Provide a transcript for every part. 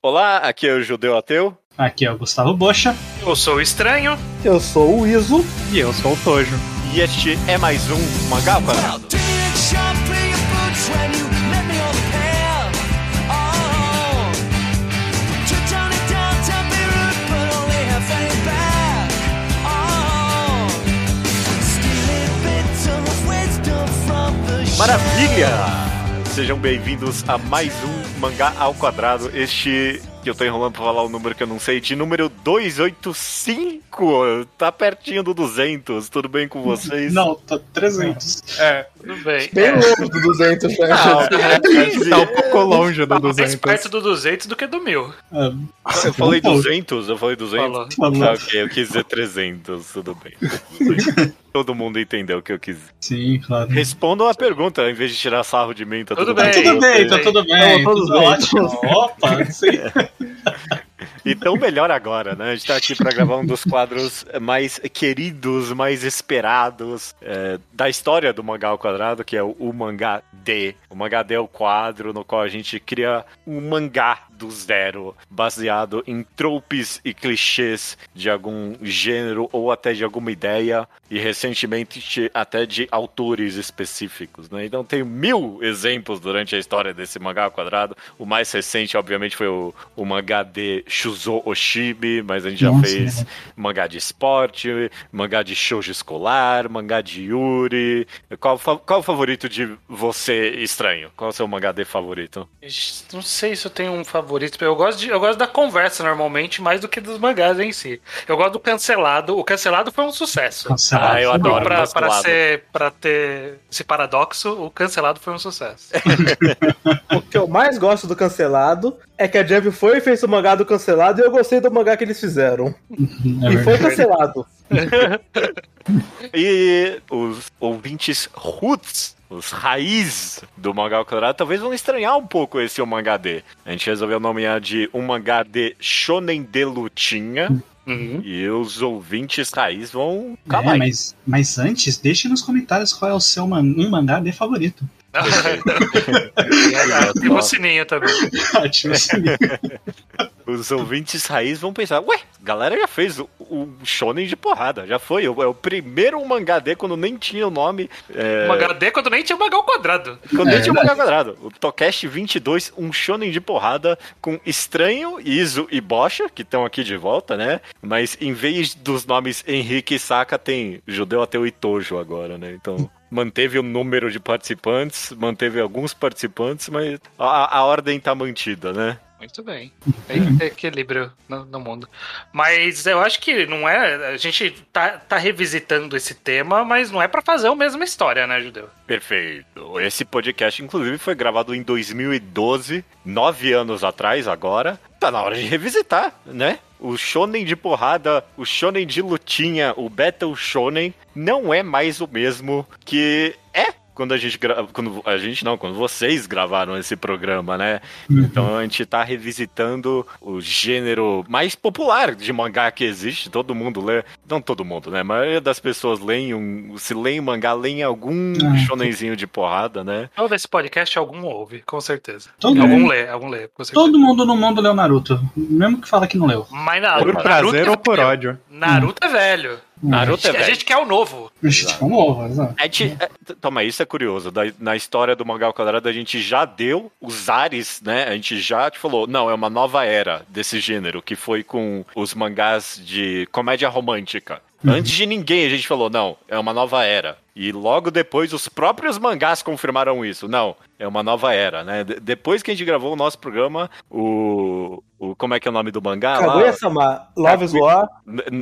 Olá, aqui é o Judeu Ateu. Aqui é o Gustavo Bocha. Eu sou o Estranho. Eu sou o Iso. E eu sou o Tojo. E este é mais um Mangá. Maravilha! Sejam bem-vindos a mais um Mangá ao Quadrado. Este que eu tô enrolando pra falar o número que eu não sei, de número 285. Tá pertinho do 200. Tudo bem com vocês? Não, tá 300. É, tudo bem. Bem é. longe do 200, né? Não, Tá um pouco longe do Tá mais 200. perto do 200 do que do 1000. Ah, eu falei não pode. 200? Eu falei 200? Falou. Falou. Ah, ok, eu quis dizer 300. Tudo bem. Todo mundo entendeu o que eu quis dizer. Sim, claro. Respondam a pergunta, em vez de tirar sarro de mim, tá tudo, Tudo Tá bem. tudo bem, tá tudo bem. Não, tudo Tudo bem. ótimo. Opa, sim. Então, melhor agora, né? A gente tá aqui pra gravar um dos quadros mais queridos, mais esperados é, da história do Mangá ao Quadrado, que é o, o Mangá D. O Mangá D é o quadro no qual a gente cria um mangá do zero, baseado em tropes e clichês de algum gênero ou até de alguma ideia, e recentemente até de autores específicos, né? Então tem mil exemplos durante a história desse mangá ao quadrado. O mais recente, obviamente, foi o, o mangá de Shuzo Oshibi, mas a gente já Nossa, fez né? mangá de esporte, mangá de shoujo escolar, mangá de Yuri. Qual, qual o favorito de você, estranho? Qual é o seu mangá de favorito? Não sei se eu tenho um favorito. Eu gosto, de, eu gosto da conversa normalmente, mais do que dos mangás em si. Eu gosto do cancelado. O cancelado foi um sucesso. Cancelado. Ah, eu adoro pra, pra, ser, pra ter esse paradoxo, o cancelado foi um sucesso. O que eu mais gosto do cancelado é que a Jump foi e fez o mangá do cancelado e eu gostei do mangá que eles fizeram. É e foi cancelado. E os ouvintes roots, os raiz do mangá ao quadrado, talvez vão estranhar um pouco esse O Mangá D. A gente resolveu nomear de Um Mangá de Shonen de Lutinha. Uhum. E os ouvintes raiz vão. É, Calma aí. mas, mas antes, deixe nos comentários qual é o seu man- um mangá de favorito. Ativa o sininho também. Ativa o sininho. Os ouvintes raiz vão pensar: ué, a galera já fez o, o Shonen de porrada, já foi. É o primeiro mangá D quando nem tinha o nome. É... O mangá D quando nem tinha mangá ao quadrado. Quando nem É tinha o mangá quadrado. O Tocast 22, um shonen de porrada com Estranho, Iso e Bocha, que estão aqui de volta, né? Mas em vez dos nomes Henrique e Saka, tem Judeu Ateu e Tojo agora, né? Então. Manteve o número de participantes, manteve alguns participantes, mas a, a ordem tá mantida, né? Muito bem. Tem que ter equilíbrio no, no mundo. Mas eu acho que não é. A gente tá, tá revisitando esse tema, mas não é pra fazer a mesma história, né, Judeu? Perfeito. Esse podcast, inclusive, foi gravado em 2012, nove anos atrás agora. Tá na hora de revisitar, né? O shonen de porrada, o shonen de lutinha, o Battle Shonen não é mais o mesmo que é quando a gente gra... quando a gente não, quando vocês gravaram esse programa, né? Então a gente tá revisitando o gênero mais popular de mangá que existe, todo mundo lê, não todo mundo, né? A maioria das pessoas leem um, se leem mangá, leem algum Ah, shonenzinho de porrada, né? Ouve esse podcast, algum ouve, com certeza. Todo algum mundo. lê, algum lê. Todo mundo no mundo leu Naruto. Mesmo que fala que não leu. Mas Naruto, Por prazer Naruto ou por ódio? Naruto é velho. Naruto é a gente quer o novo. Gente, tipo, novo, exato. A gente, é, toma, isso é curioso. Da- na história do mangá ao quadrado, a gente já deu os ares, né? A gente já te falou, não, é uma nova era desse gênero, que foi com os mangás de comédia romântica. Antes de ninguém, a gente falou, não, é uma nova era. E logo depois, os próprios mangás confirmaram isso. Não, é uma nova era, né? De- depois que a gente gravou o nosso programa, o. o como é que é o nome do mangá? Kaguya-sama, Love is War.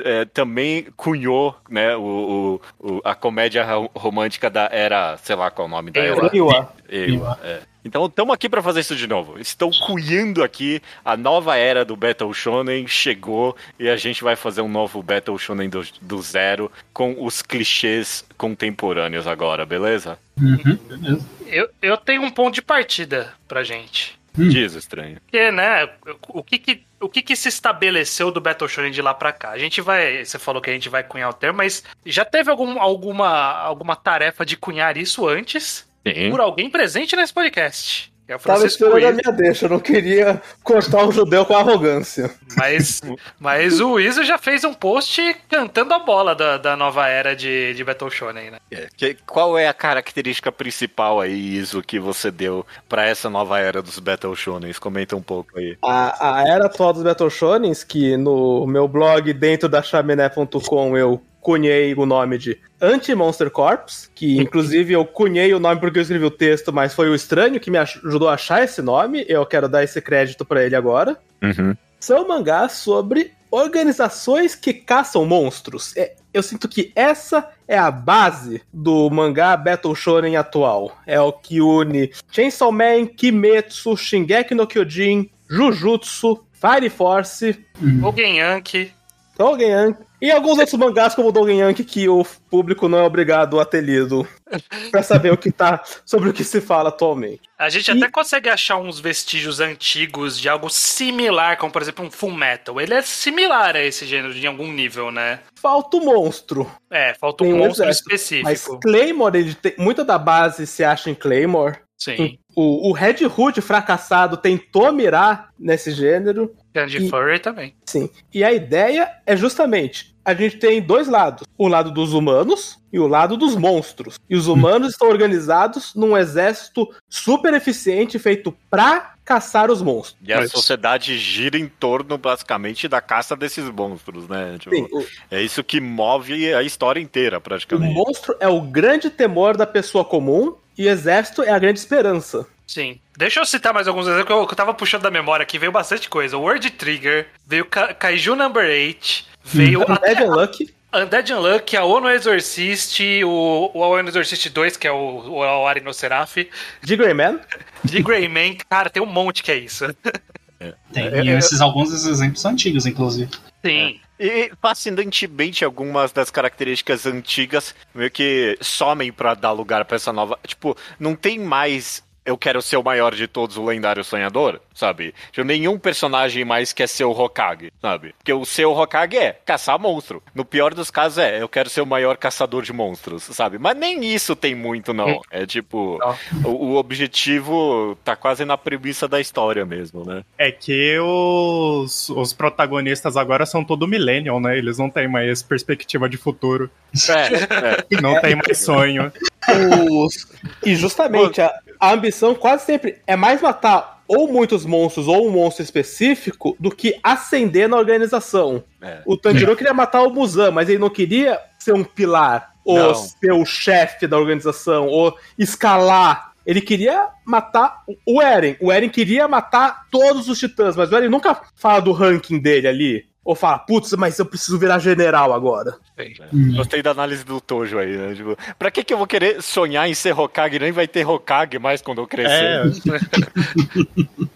É, também cunhou né, o, o- o- a comédia ro- romântica da era, sei lá qual é o nome da era. Eiwa. Eiwa, é. Então estamos aqui para fazer isso de novo. Estou cunhando aqui a nova era do Battle Shonen chegou e a gente vai fazer um novo Battle Shonen do, do zero com os clichês contemporâneos agora, beleza? Uhum, beleza. Eu, eu tenho um ponto de partida pra gente. Hum. Diz estranho. Porque, né, o que que, o que que se estabeleceu do Battle Shonen de lá pra cá? A gente vai, você falou que a gente vai cunhar o termo, mas já teve algum, alguma, alguma tarefa de cunhar isso antes Sim. por alguém presente nesse podcast. que é o Tava esperando a minha deixa, eu não queria cortar o judeu com arrogância. Mas, mas o Izzo já fez um post cantando a bola da, da nova era de, de Battle Shonen, né? É, que- qual é a característica principal aí, Iso, que você deu pra essa nova era dos Battle Shonens? Comenta um pouco aí. A, a era atual dos Battle Shonens, que no meu blog dentro da chaminé.com eu cunhei o nome de Anti-Monster Corps, que inclusive eu cunhei o nome porque eu escrevi o texto, mas foi o estranho que me ajudou a achar esse nome, eu quero dar esse crédito pra ele agora. Uhum. São mangás sobre organizações que caçam monstros. É, eu sinto que essa é a base do mangá Battle Shonen atual. É o que une Chainsaw Man, Kimetsu, Shingeki no Kyojin, Jujutsu, Fire Force, O Genyanki. E alguns outros mangás como Dogen Yankee que o público não é obrigado a ter lido pra saber o que tá sobre o que se fala atualmente. A gente E- até consegue achar uns vestígios antigos de algo similar, como por exemplo um Full Metal. Ele é similar a esse gênero de algum nível, né? Falta o monstro, É, falta um um monstro exército, específico. mas Claymore, ele tem, muita da base se acha em Claymore. Sim. O, o Red Hood fracassado tentou mirar nesse gênero, Grande E- Furry também. sim. E a ideia é justamente, a gente tem dois lados, o lado dos humanos e o lado dos monstros. E os humanos estão organizados num exército super eficiente feito pra caçar os monstros. E a Mas- sociedade gira em torno, basicamente, da caça desses monstros, né? Tipo, Sim, o, é isso que move a história inteira, o praticamente. monstro é o grande temor da pessoa comum e o exército é a grande esperança. Sim. Deixa eu citar mais alguns exemplos que eu, que eu tava puxando da memória aqui. Veio bastante coisa. Word Trigger, veio Ka Kaiju Number 8, veio até Undead Unlucky, Undead Unluck, a ONU Exorcist, o, o ONU Exorcist 2, que é o, o Awari no Seraph, de Greyman, de Greyman. Cara, tem um monte que é isso. Tem, É, e é, esses, alguns desses exemplos são antigos, inclusive. Sim. E fascinantemente, algumas das características antigas meio que somem pra dar lugar pra essa nova. Tipo, não tem mais. Eu quero ser o maior de todos, o lendário sonhador, sabe? Tipo, nenhum personagem mais quer ser o Hokage, sabe? Porque o seu Hokage é caçar monstro. No pior dos casos é, eu quero ser o maior caçador de monstros, sabe? Mas nem isso tem muito, não. É tipo, Não. o, o objetivo tá quase na premissa da história mesmo, né? É que os, os protagonistas agora são todo millennial, né? Eles não têm mais perspectiva de futuro. É, é. Não tem mais sonho. Os- E justamente a, a ambição quase sempre é mais matar ou muitos monstros ou um monstro específico do que ascender na organização. É. O Tanjiro queria matar o Muzan, mas ele não queria ser um pilar, ou Não. ser o chefe da organização, ou escalar. Ele queria matar o Eren. O Eren queria matar todos os titãs, mas o Eren nunca fala do ranking dele ali. Ou fala, putz, mas eu preciso virar general agora. Gostei da análise do Tojo aí, né? Tipo, pra que, que eu vou querer sonhar em ser Hokage? Nem vai ter Hokage mais quando eu crescer. É,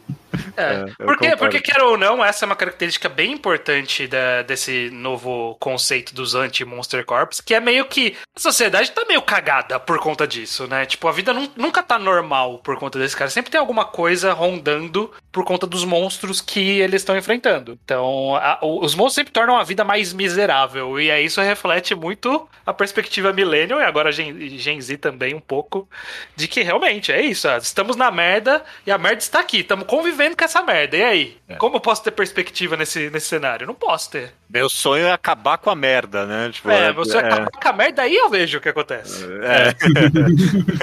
É. eu porque, porque, quer ou não, essa é uma característica bem importante da- desse novo conceito dos anti-Monster Corps, que é meio que a sociedade tá meio cagada por conta disso, né? Tipo, a vida nun- nunca tá normal por conta desse cara. Sempre tem alguma coisa rondando por conta dos monstros que eles estão enfrentando. Então, a- os monstros sempre tornam a vida mais miserável. E aí isso reflete muito a perspectiva millennial e agora Gen, Gen Z também um pouco de que realmente é isso. ó, Estamos na merda e a merda está aqui. Estamos convivendo com essa merda. E aí? Como eu posso ter perspectiva nesse, nesse cenário? Não posso ter. Meu sonho é acabar com a merda, né? Tipo, É, você acaba com a merda aí eu vejo o que acontece. É.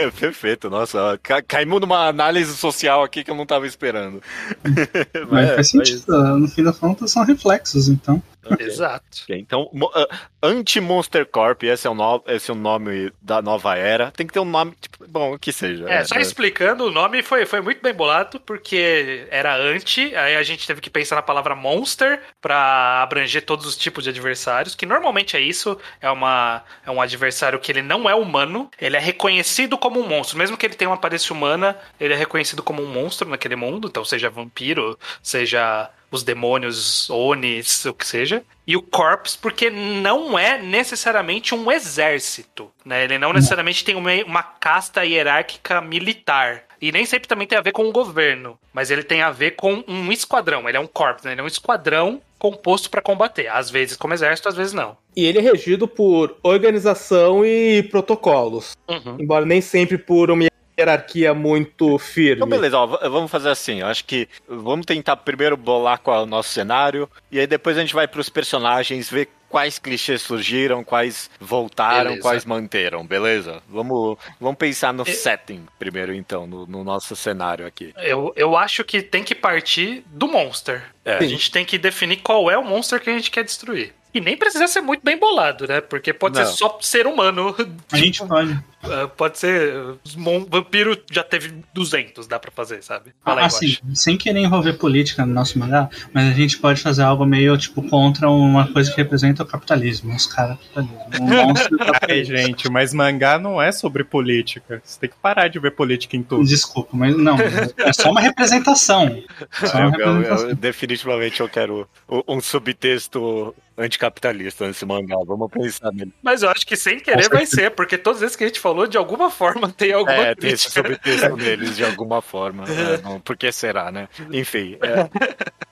É, Perfeito, nossa, ca- caímos numa análise social aqui que eu não tava esperando. Mas É, faz sentido. No fim da conta, são reflexos, então. Exato. Então, ah, Anti-Monster Corp, esse é, o no- esse é o nome da nova era. Tem que ter um nome, tipo, bom, que seja. É, só né? explicando, o nome foi, foi muito bem bolado, porque era anti, aí a gente teve que pensar na palavra monster pra abranger todos os tipos de adversários, que normalmente é isso, é, uma, é um adversário que ele não é humano, ele é reconhecido como um monstro, mesmo que ele tenha uma aparência humana, ele é reconhecido como um monstro naquele mundo, então seja vampiro, seja os demônios, Onis, o que seja. E o Corps, porque não é necessariamente um exército, né? Ele não necessariamente tem uma, uma casta hierárquica militar. E nem sempre também tem a ver com o governo, mas ele tem a ver com um esquadrão. Ele é um corps, né? Ele é um esquadrão composto para combater. Às vezes como exército, às vezes não. E ele é regido por organização e protocolos. Uhum. Embora nem sempre por uma hierarquia muito firme. Então, beleza, ó, vamos fazer assim. Eu acho que vamos tentar primeiro bolar qual é o nosso cenário, e aí depois a gente vai pros personagens, ver quais clichês surgiram, quais voltaram, Beleza. quais manteram, beleza? Vamos, vamos pensar no setting primeiro, então, no, no nosso cenário aqui. Eu, eu acho que tem que partir do monster. É. A gente tem que definir qual é o monster que a gente quer destruir. E nem precisa ser muito bem bolado, né? Porque pode Não. ser só ser humano. A gente pode. Uh, pode ser. Vampiro já teve 200, dá pra fazer, sabe? Fala aí, assim, sem querer envolver política no nosso mangá, mas a gente pode fazer algo meio tipo contra uma coisa que representa o capitalismo, os caras capitalismo. Um monstro do Ai, gente, mas mangá não é sobre política. Você tem que parar de ver política em tudo. Desculpa, mas não, é só uma representação. Só uma Eu, eu- eu- representação. definitivamente eu quero um subtexto anticapitalista nesse mangá. Vamos pensar nele. Mas eu acho que sem querer vai ser, porque todas as vezes que a gente falou, de alguma forma tem alguma É, tem esse crítica. subtexto neles de alguma forma. É, não, por que será, né? Enfim. é,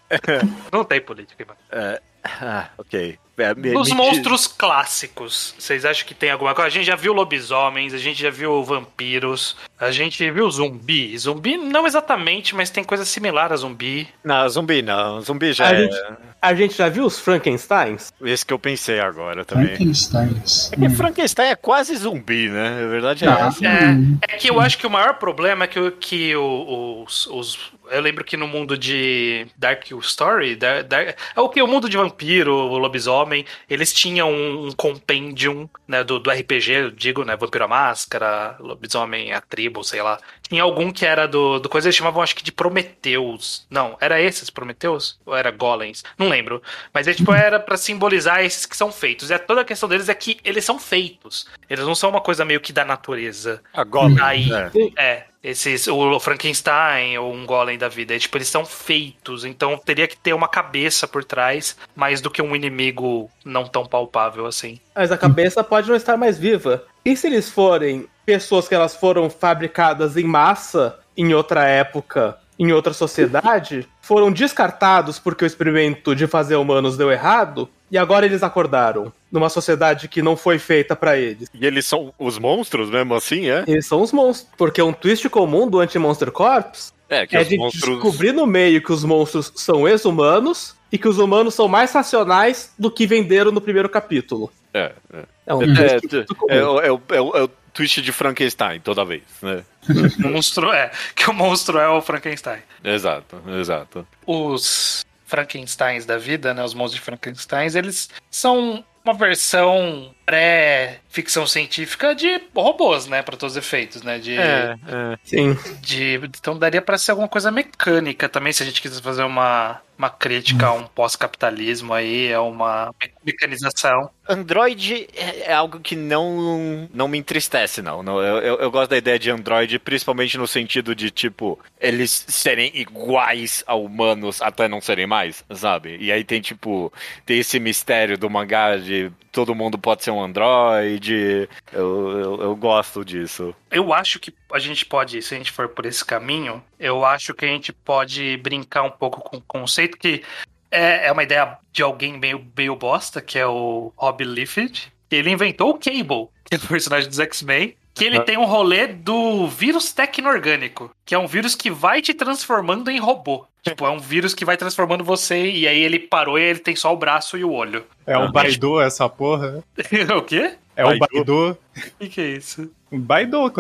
Não tem política, mano. é, ah, ok. É, me monstros clássicos, vocês acham que tem alguma coisa? A gente já viu lobisomens, a gente já viu vampiros, a gente viu zumbi. Zumbi não exatamente, mas tem coisa similar a zumbi. Não, zumbi não. Zumbi já A é gente, a gente já viu os Frankensteins? esse que eu pensei agora também. Frankenstein. É que Frankenstein é quase zumbi, né? A verdade é Ah, hum. É que eu acho que o maior problema é que, que o- os, os- Eu lembro que no mundo de Dark Story, Dar- Dar- é o que? O mundo de vampiro, o lobisomem, eles tinham um, um compendium né, do, do RPG, eu digo, né? Vampiro à Máscara, Lobisomem a Tribo, sei lá. Tinha algum que era do, do coisa, eles chamavam acho que de Prometeus. Não, era esses Prometeus? Ou era Golems? Não lembro. Mas é, tipo, era pra simbolizar esses que são feitos. E a- toda a questão deles é que eles são feitos. Eles não são uma coisa meio que da natureza. Agora, Aí, é. é, esses, o Frankenstein ou um Golem da vida, é, tipo, eles são feitos, então teria que ter uma cabeça por trás, mais do que um inimigo não tão palpável assim. Mas a cabeça pode não estar mais viva. E se eles forem pessoas que elas foram fabricadas em massa em outra época, em outra sociedade, foram descartados porque o experimento de fazer humanos deu errado, e agora eles acordaram numa sociedade que não foi feita pra eles. E eles são os monstros mesmo assim, é? Eles são os monstros, porque um twist comum do Anti-Monster Corps É, que é os de monstros. descobrir no meio que os monstros são ex-humanos e que os humanos são mais racionais do que venderam no primeiro capítulo. É, é. É um É, twist é, muito comum. é o- é é é twist de Frankenstein toda vez, né? O monstro é, que o monstro é o Frankenstein. Exato, exato. Os Frankensteins da vida, né, os monstros de Frankensteins, eles são uma versão pré-ficção científica de robôs, né, para todos os efeitos, né, de é. Sim. de então daria pra ser alguma coisa mecânica também se a gente quiser fazer uma uma crítica a um pós-capitalismo aí é uma me- mecanização Android é é algo que não, não me entristece, não. não eu, eu, eu gosto da ideia de Android, principalmente no sentido de, tipo, eles serem iguais a humanos até não serem mais, sabe? E aí tem, tipo, tem esse mistério do mangá de todo mundo pode ser um Android. Eu, eu, eu gosto disso. eu acho que a gente pode se a gente for por esse caminho eu acho que a gente pode brincar um pouco com o conceito que é, é uma ideia de alguém meio, meio bosta que é o Rob Liefeld ele inventou o Cable que é o personagem dos X-Men que ele Ah. tem um rolê do vírus tecno-orgânico, que é um vírus que vai te transformando em robô. Tipo, é um vírus que vai transformando você e aí ele parou e ele tem só o braço e o olho. É o Baidu essa porra. o quê? É o Baidu? O que, que é isso? O Baidu,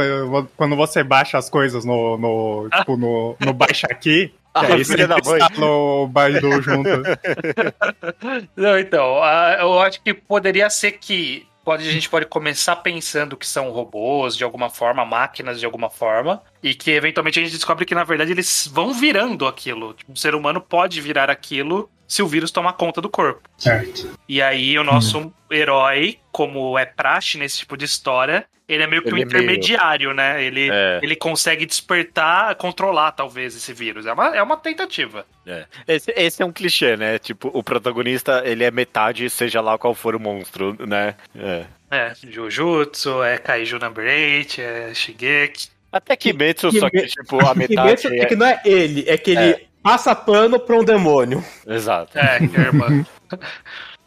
quando você baixa as coisas no, no, tipo, no, no Baixa Aqui, Ah, que aí filha da mãe. no Baidu junto. Não, então, ah, eu acho que poderia ser que pode, a gente pode começar pensando que são robôs de alguma forma, máquinas de alguma forma, e que eventualmente a gente descobre que na verdade eles vão virando aquilo. Tipo, o ser humano pode virar aquilo se o vírus tomar conta do corpo. Certo. E aí o nosso herói, como é praxe nesse tipo de história, ele é meio que um Ele é meio- intermediário, né? Ele, É. ele consegue despertar, controlar talvez esse vírus. É uma, é uma tentativa. É. Esse, esse é um clichê, né? Tipo, o protagonista, ele é metade, seja lá qual for o monstro, né? É. É, Jujutsu, é Kaiju Number 8, é Shigeki. Até Kimetsu, Ki- só que, tipo, a Kimetsu metade é é... que não é ele, é que ele É. passa pano pra um demônio. Exato. É, que é irmã.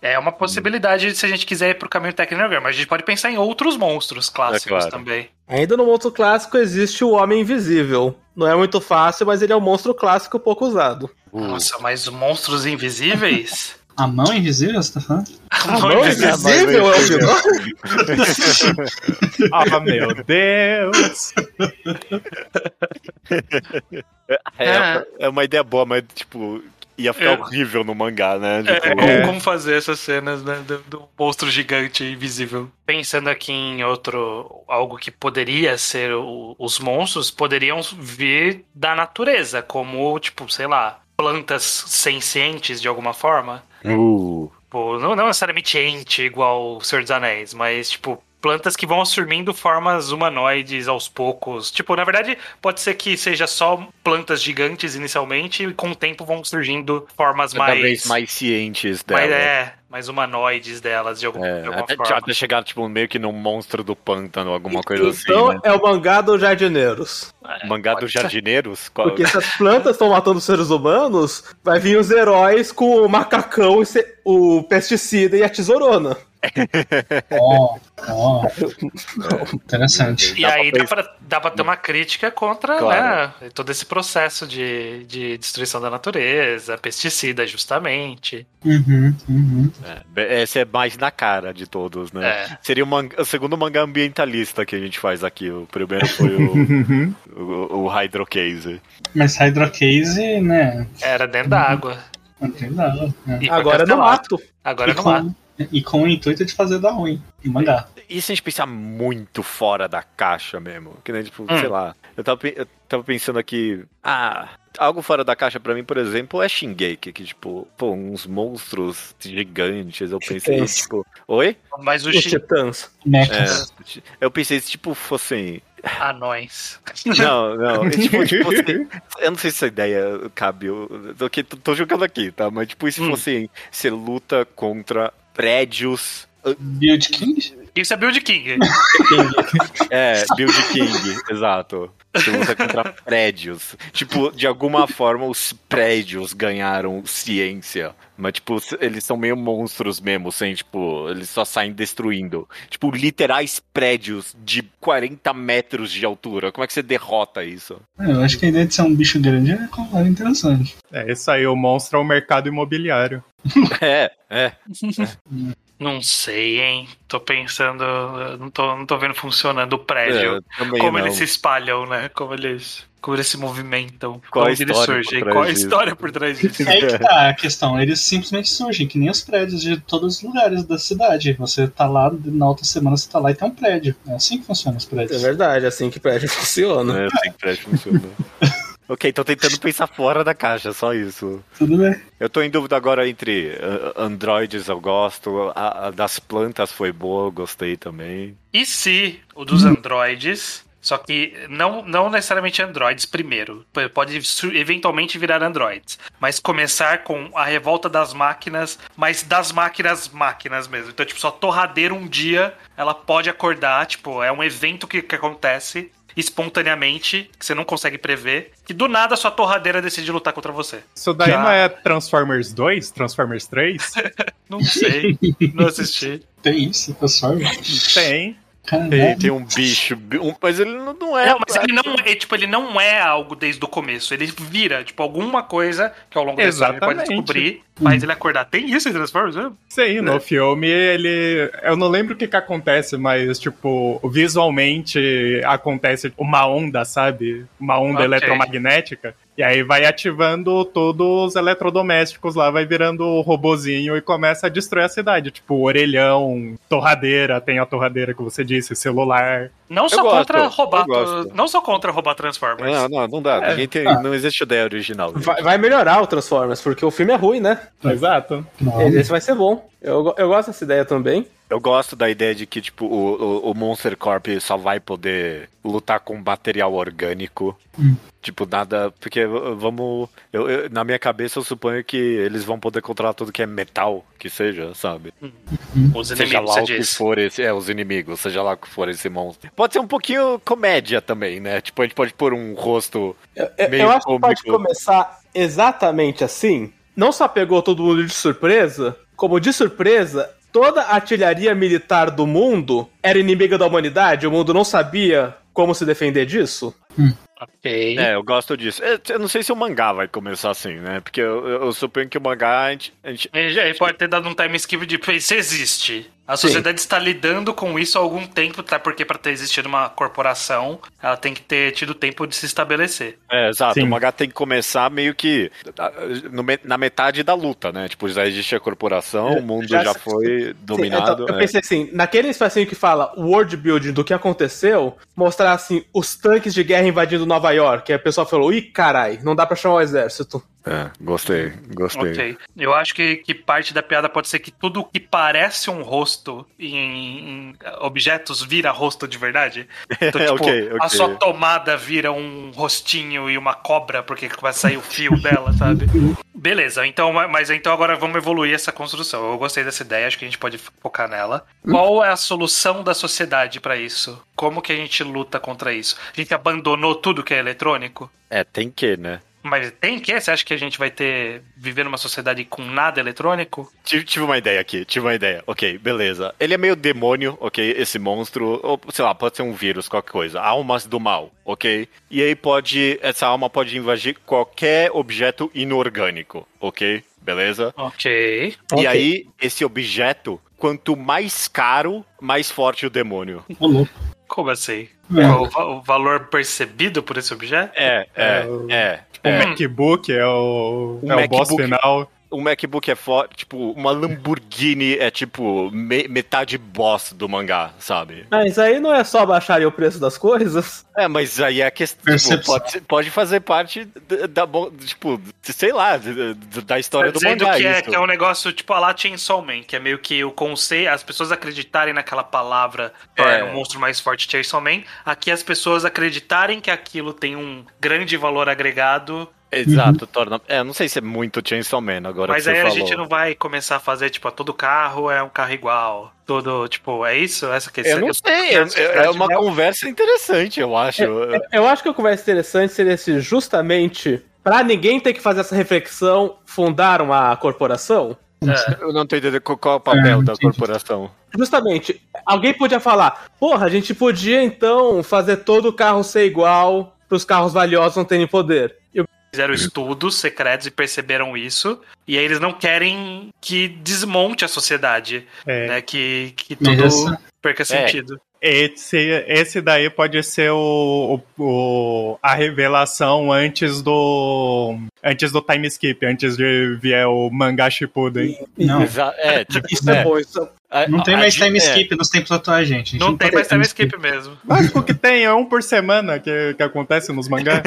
É uma possibilidade se a gente quiser ir pro caminho técnico, mas a gente pode pensar em outros monstros clássicos É claro. também. Ainda no monstro clássico existe o Homem Invisível. Não é muito fácil, mas ele é um monstro clássico pouco usado. Uh, Nossa, mas monstros invisíveis? A mão invisível, você tá falando? A mão invisível é o vilão? Ah, meu Deus! é, é uma ideia boa, mas, tipo, ia ficar É. horrível no mangá, né? É, Tipo, como, como fazer essas cenas né, do, do monstro gigante invisível. Pensando aqui em outro. algo que poderia ser o- os monstros, poderiam vir da natureza, como, tipo, sei lá, plantas sencientes de alguma forma. uh, Tipo, não, não necessariamente ente igual o Senhor dos Anéis, mas, tipo, plantas que vão assumindo formas humanoides aos poucos. Tipo, na verdade, pode ser que seja só plantas gigantes inicialmente e com o tempo vão surgindo formas cada mais. vez mais cientes dela. mais, é, mais humanoides delas de, algum, É, de alguma até, forma. até chegar, tipo, meio que num monstro do pântano, alguma coisa então assim, né? é o mangá dos jardineiros. Mangá pode dos jardineiros? Qual- Porque se as plantas estão matando os seres humanos, vai vir os heróis com o macacão, e se- o pesticida e a tesourona. Ó, ó. Interessante. E Dá aí pra dá pra, dá pra ter uma crítica contra Claro. né, todo esse processo de, de destruição da natureza, pesticida, justamente. Uhum, uhum. É, esse é mais na cara de todos, né? É. Seria o, manga- o segundo mangá ambientalista que a gente faz aqui. O primeiro foi o, Uhum. o, o Hydro Case. Mas Hydrocase, né? Era dentro da água. Não tem nada. né? E Agora é no mato. Agora é no mato. E com o intuito de fazer dar ruim. E mangá. E se a gente pensar muito fora da caixa mesmo? Que nem, tipo, Hum. sei lá. Eu tava, eu tava pensando aqui. Ah, algo fora da caixa pra mim, por exemplo, é Shingeki. Que, tipo, pô, uns monstros gigantes. Eu pensei, Titãs. tipo. Oi? Mas os Os titãs. É, eu pensei se, tipo, fossem. anões. Não, não. é tipo, tipo, eu não sei se essa ideia cabe. Eu, eu que- tô jogando aqui, tá? Mas, tipo, e se Hum. fosse. Você luta contra prédios. Build King? Isso é Build King. É, Build King, exato. Você luta contra prédios. Tipo, de alguma forma os prédios ganharam ciência. Mas, tipo, eles são meio monstros mesmo, sem, tipo, eles só saem destruindo. Tipo, literais prédios de 40 metros de altura. Como é que você derrota isso? É, Eu acho que a ideia de ser um bicho grande é é interessante. É, isso aí, o monstro é o mercado imobiliário. É, é. Não sei, hein? Tô pensando. Não tô, não tô vendo funcionando o é prédio. também como não. eles se espalham, né? Como eles. Como eles se movimentam. Qual a como eles história por surgem. trás Qual a história por trás disso? É aí que tá a questão. Eles simplesmente surgem, que nem os prédios de todos os lugares da cidade. Você tá lá, na outra semana você tá lá e tem um prédio. É assim que funcionam os É prédios. verdade, é assim que prédio funciona. É assim que prédio funciona. ok, tô tentando pensar fora da caixa, só isso. Tudo bem. Eu tô em dúvida agora entre uh, androides, eu gosto. A, a das plantas foi boa, eu gostei também. E se o dos androides. Só que não, não necessariamente androides primeiro. Pode eventualmente virar androides. Mas começar com a revolta das máquinas, mas das máquinas, máquinas mesmo. Então, tipo, só torradeira um dia, ela pode acordar. Tipo, é um evento que, que acontece espontaneamente, que você não consegue prever. Que do nada sua torradeira decide lutar contra você. Isso daí Já. não é Transformers 2? Transformers 3? Não sei, não assisti. Tem isso, pessoal. Tem. Tem, tem um bicho, bi- um- mas ele não, não é. Não, mas ele não é, tipo, ele não é algo desde o começo. Ele vira, tipo, alguma coisa que ao longo da história ele pode descobrir, faz ele acordar. Tem isso em Transformers? né? Sim, no filme ele. Eu não lembro o que que acontece, mas, tipo, visualmente acontece uma onda, sabe? Uma onda Ok. eletromagnética. E aí vai ativando todos os eletrodomésticos lá, vai virando o robozinho e começa a destruir a cidade. Tipo, orelhão, torradeira, tem a torradeira que você disse, celular. Não só gosto, contra roubar. Não só contra roubar Transformers. Não, não, não dá. É. Ninguém tem, Ah. Não existe ideia original. Vai, vai melhorar o Transformers, porque o filme é ruim, né? Exato. Não. Esse vai ser bom. Eu, eu gosto dessa ideia também. Eu gosto da ideia de que, tipo, o, o, o Monster Corp só vai poder lutar com material orgânico. Hum. Tipo, nada. Porque vamos. eu- eu- na minha cabeça, eu suponho que eles vão poder controlar tudo que é metal, que seja, sabe? Os Seja inimigos, lá você o que for esse. É, os inimigos, seja lá o que for esse monstro. Pode ser um pouquinho comédia também, né? Tipo, a gente pode pôr um rosto. Eu, eu- Meio eu acho que pode cômico. começar exatamente assim. Não só pegou todo mundo de surpresa, como de surpresa, toda a artilharia militar do mundo era inimiga da humanidade, o mundo não sabia como se defender disso? Ok. É, eu gosto disso. É, Eu não sei se o mangá vai começar assim, né? Porque eu, eu- eu suponho que o mangá a gente, a gente- Ele, já- ele pode ter dado um time skip de "Pô, isso existe. A Sim. sociedade está lidando com isso há algum tempo, tá? Porque para ter existido uma corporação, ela tem que ter tido tempo de se estabelecer. É, exato. Sim. O mangá tem que começar meio que na metade da luta, né? Tipo, já existe a corporação, o mundo Já- já, foi Sim, dominado. então, eu é. pensei assim, naquele espacinho que fala world building do que aconteceu, mostrar assim, os tanques de guerra invadindo Nova York, aí a pessoa falou, ih, carai, não dá pra chamar o exército. É, gostei, gostei. Ok. Eu acho que, que parte da piada pode ser que tudo que parece um rosto em, em objetos vira rosto de verdade. Então, tipo, Ok, a ok. sua tomada vira um rostinho e uma cobra, porque começa a sair o fio dela, sabe? Beleza, então, mas então agora vamos evoluir essa construção. Eu gostei dessa ideia, acho que a gente pode focar nela. Qual é a solução da sociedade pra isso? Como que a gente luta contra isso? A gente abandonou tudo que é eletrônico? É, tem que, né? Mas tem que? Você acha que a gente vai ter. viver numa sociedade com nada eletrônico? Tive, tive uma ideia aqui, tive uma ideia. Ok, beleza. Ele é meio demônio, ok? Esse monstro, ou sei lá, pode ser um vírus, qualquer coisa. Almas do mal, ok? E aí pode. Essa alma pode invadir qualquer objeto inorgânico, ok? Beleza? Ok. E aí, esse objeto, quanto mais caro, mais forte o demônio. Louco. Como assim? É. O, o valor percebido por esse objeto? É, é, É, o- é. O é. MacBook é o, O é o boss MacBook- final. O MacBook é forte, tipo, uma Lamborghini é tipo me- metade boss do mangá, sabe? Mas aí não é só baixarem o preço das coisas? É, mas aí a questão tipo, pode, pode fazer parte da, da tipo, sei lá, da história Tá do mangá. que é, isso. que é um negócio tipo a lá Chainsaw Man, que é meio que o conceito, as pessoas acreditarem naquela palavra torna É. um monstro mais forte Chainsaw Man. Aqui as pessoas acreditarem que aquilo tem um grande valor agregado, Exato, torna. É, não sei se é muito Chainsaw Man agora mas que você aí a falou. gente não vai começar a fazer, tipo, todo carro é um carro igual. Todo, tipo, é isso? Essa que Eu não sei, é, é uma conversa interessante, eu acho. Eu acho que vai ser interessante seria se justamente, pra ninguém ter que fazer essa reflexão, fundar uma corporação. Eu não tô entendendo qual, qual é o papel É, da corporação. Justamente, alguém podia falar, porra, a gente podia então fazer todo o carro ser igual pros carros valiosos não terem poder. Fizeram estudos secretos e perceberam isso. E aí eles não querem que desmonte a sociedade, É. né? Que, que tudo essa- perca sentido. Esse, esse daí pode ser o, o- o- a revelação antes do antes do time skip, antes de vier o mangá Shippuden. Não. Exa- é, tipo, Isso é, é, bom, isso é- Não tem mais time é. skip nos tempos atuais, gente. Gente Não tem pode mais time skip mesmo. Mas o que tem é um por semana que, que acontece nos mangás.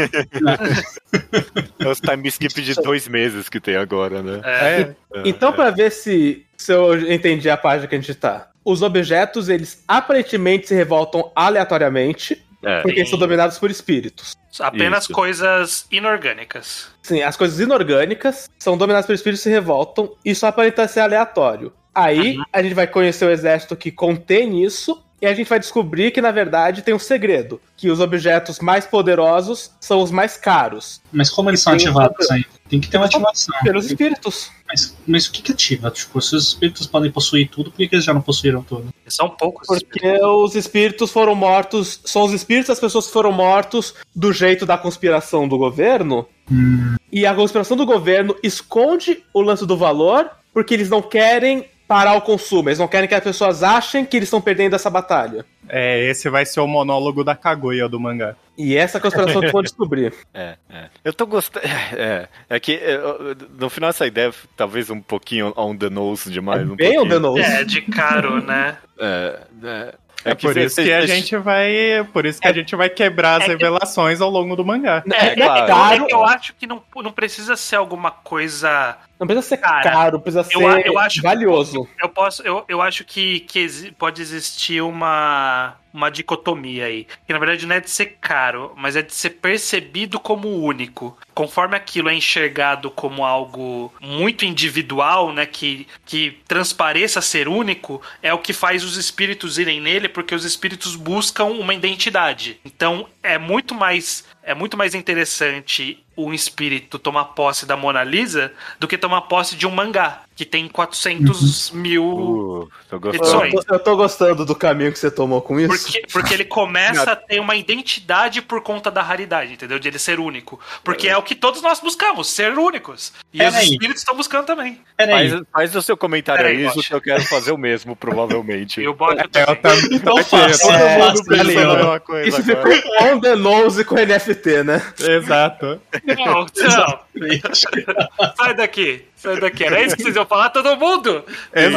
É os time skip de dois meses que tem agora, né? É. É. Então, pra ver se, se eu entendi a página que a gente tá. Os objetos, eles aparentemente se revoltam aleatoriamente, É. porque são dominados por espíritos. Apenas Isso. coisas inorgânicas. Sim, as coisas inorgânicas são dominadas por espíritos e se revoltam, e só aparenta ser aleatório. Aí a gente vai conhecer o exército que contém isso, e a gente vai descobrir que, na verdade, tem um segredo: que os objetos mais poderosos são os mais caros. Mas como eles são um ativados aí? Tem que ter uma ativação. Pelos espíritos. Mas, mas o que, que ativa? Tipo, se os espíritos podem possuir tudo, por que, que eles já não possuíram tudo? São poucos. Porque os espíritos foram mortos. São os espíritos das pessoas que foram mortos do jeito da conspiração do governo. Hum, E a conspiração do governo esconde o lance do valor porque eles não querem parar o consumo. Eles não querem que as pessoas achem que eles estão perdendo essa batalha. É, esse vai ser o monólogo da Kaguya do mangá. E essa conspiração que vão descobrir. É, é. Eu tô gostando. É, é que é, eu- no final essa ideia talvez um pouquinho on the nose demais. um Bem on the pouquinho. nose. É, de caro, né? É, é, É, por cê- isso que a gente vai. Por isso que a gente vai quebrar as é que- revelações ao longo do mangá. É, É, claro. É eu acho que não, não precisa ser alguma coisa. não precisa ser Cara, caro, precisa ser eu a- eu acho- valioso. Eu posso. Eu, eu acho que, que pode existir uma. Uma dicotomia aí. Que na verdade não é de ser caro, mas é de ser percebido como único. Conforme aquilo é enxergado como algo muito individual, né? Que, que transpareça ser único, é o que faz os espíritos irem nele, porque os espíritos buscam uma identidade. Então é muito mais. É muito mais interessante um espírito tomar posse da Mona Lisa do que tomar posse de um mangá. Que tem 400 mil. Uh, tô Eu. Edições. tô, eu tô gostando do caminho que você tomou com isso. Porque, porque ele começa a ter uma identidade por conta da raridade, entendeu? De ele ser único. Porque é o que todos nós buscamos, ser únicos. E os Peraí. espíritos estão buscando também. Faz, faz o seu comentário aí, isso que eu quero fazer o mesmo, provavelmente. E Eu também. também. Então Aqui, faça. É, Isso ficou on the nose com NFT, né? Exato. Não, não. Sai daqui. Sai daqui. Era isso que vocês iam falar, todo mundo.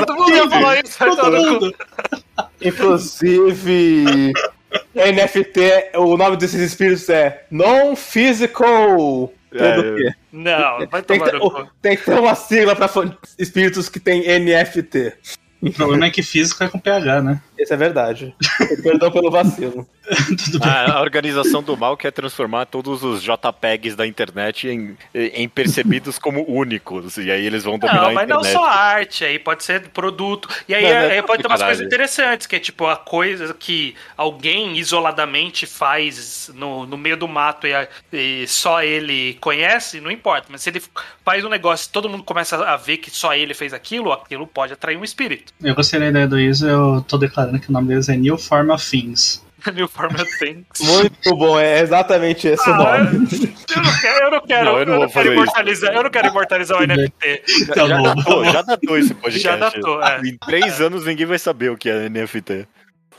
Todo mundo ia falar isso. Vai Todo mundo. Inclusive, NFT, o nome desses espíritos é Non-Physical. É? Não, vai Tem que, tomar ter, no cu. tem que ter uma sigla pra fã- espíritos que tem NFT. O problema é que físico é com PH, né? Isso é verdade. Perdão pelo vacilo. Tudo bem. A, a organização do mal quer transformar todos os JPEGs da internet em, em percebidos como únicos. E aí eles vão dominar Não, a mas não internet. só arte, aí pode ser produto. E aí, Não, não é aí pode ter umas caralho. coisas interessantes, que é tipo a coisa que alguém isoladamente faz no, no meio do mato e, a- e só ele conhece, não importa. Mas se ele faz um negócio e todo mundo começa a ver que só ele fez aquilo, aquilo pode atrair um espírito. Eu gostei da ideia do Isa, eu tô declarando que o nome deles é New Form of Things. New Format Things. Muito bom, é exatamente esse o Ah, nome. Eu não quero, eu não quero, Não, eu eu não não vou quero isso. imortalizar, eu não quero imortalizar o NFT. Tá já, bom. datou, já datou esse podcast. Já datou, é. Em três anos ninguém vai saber o que é NFT.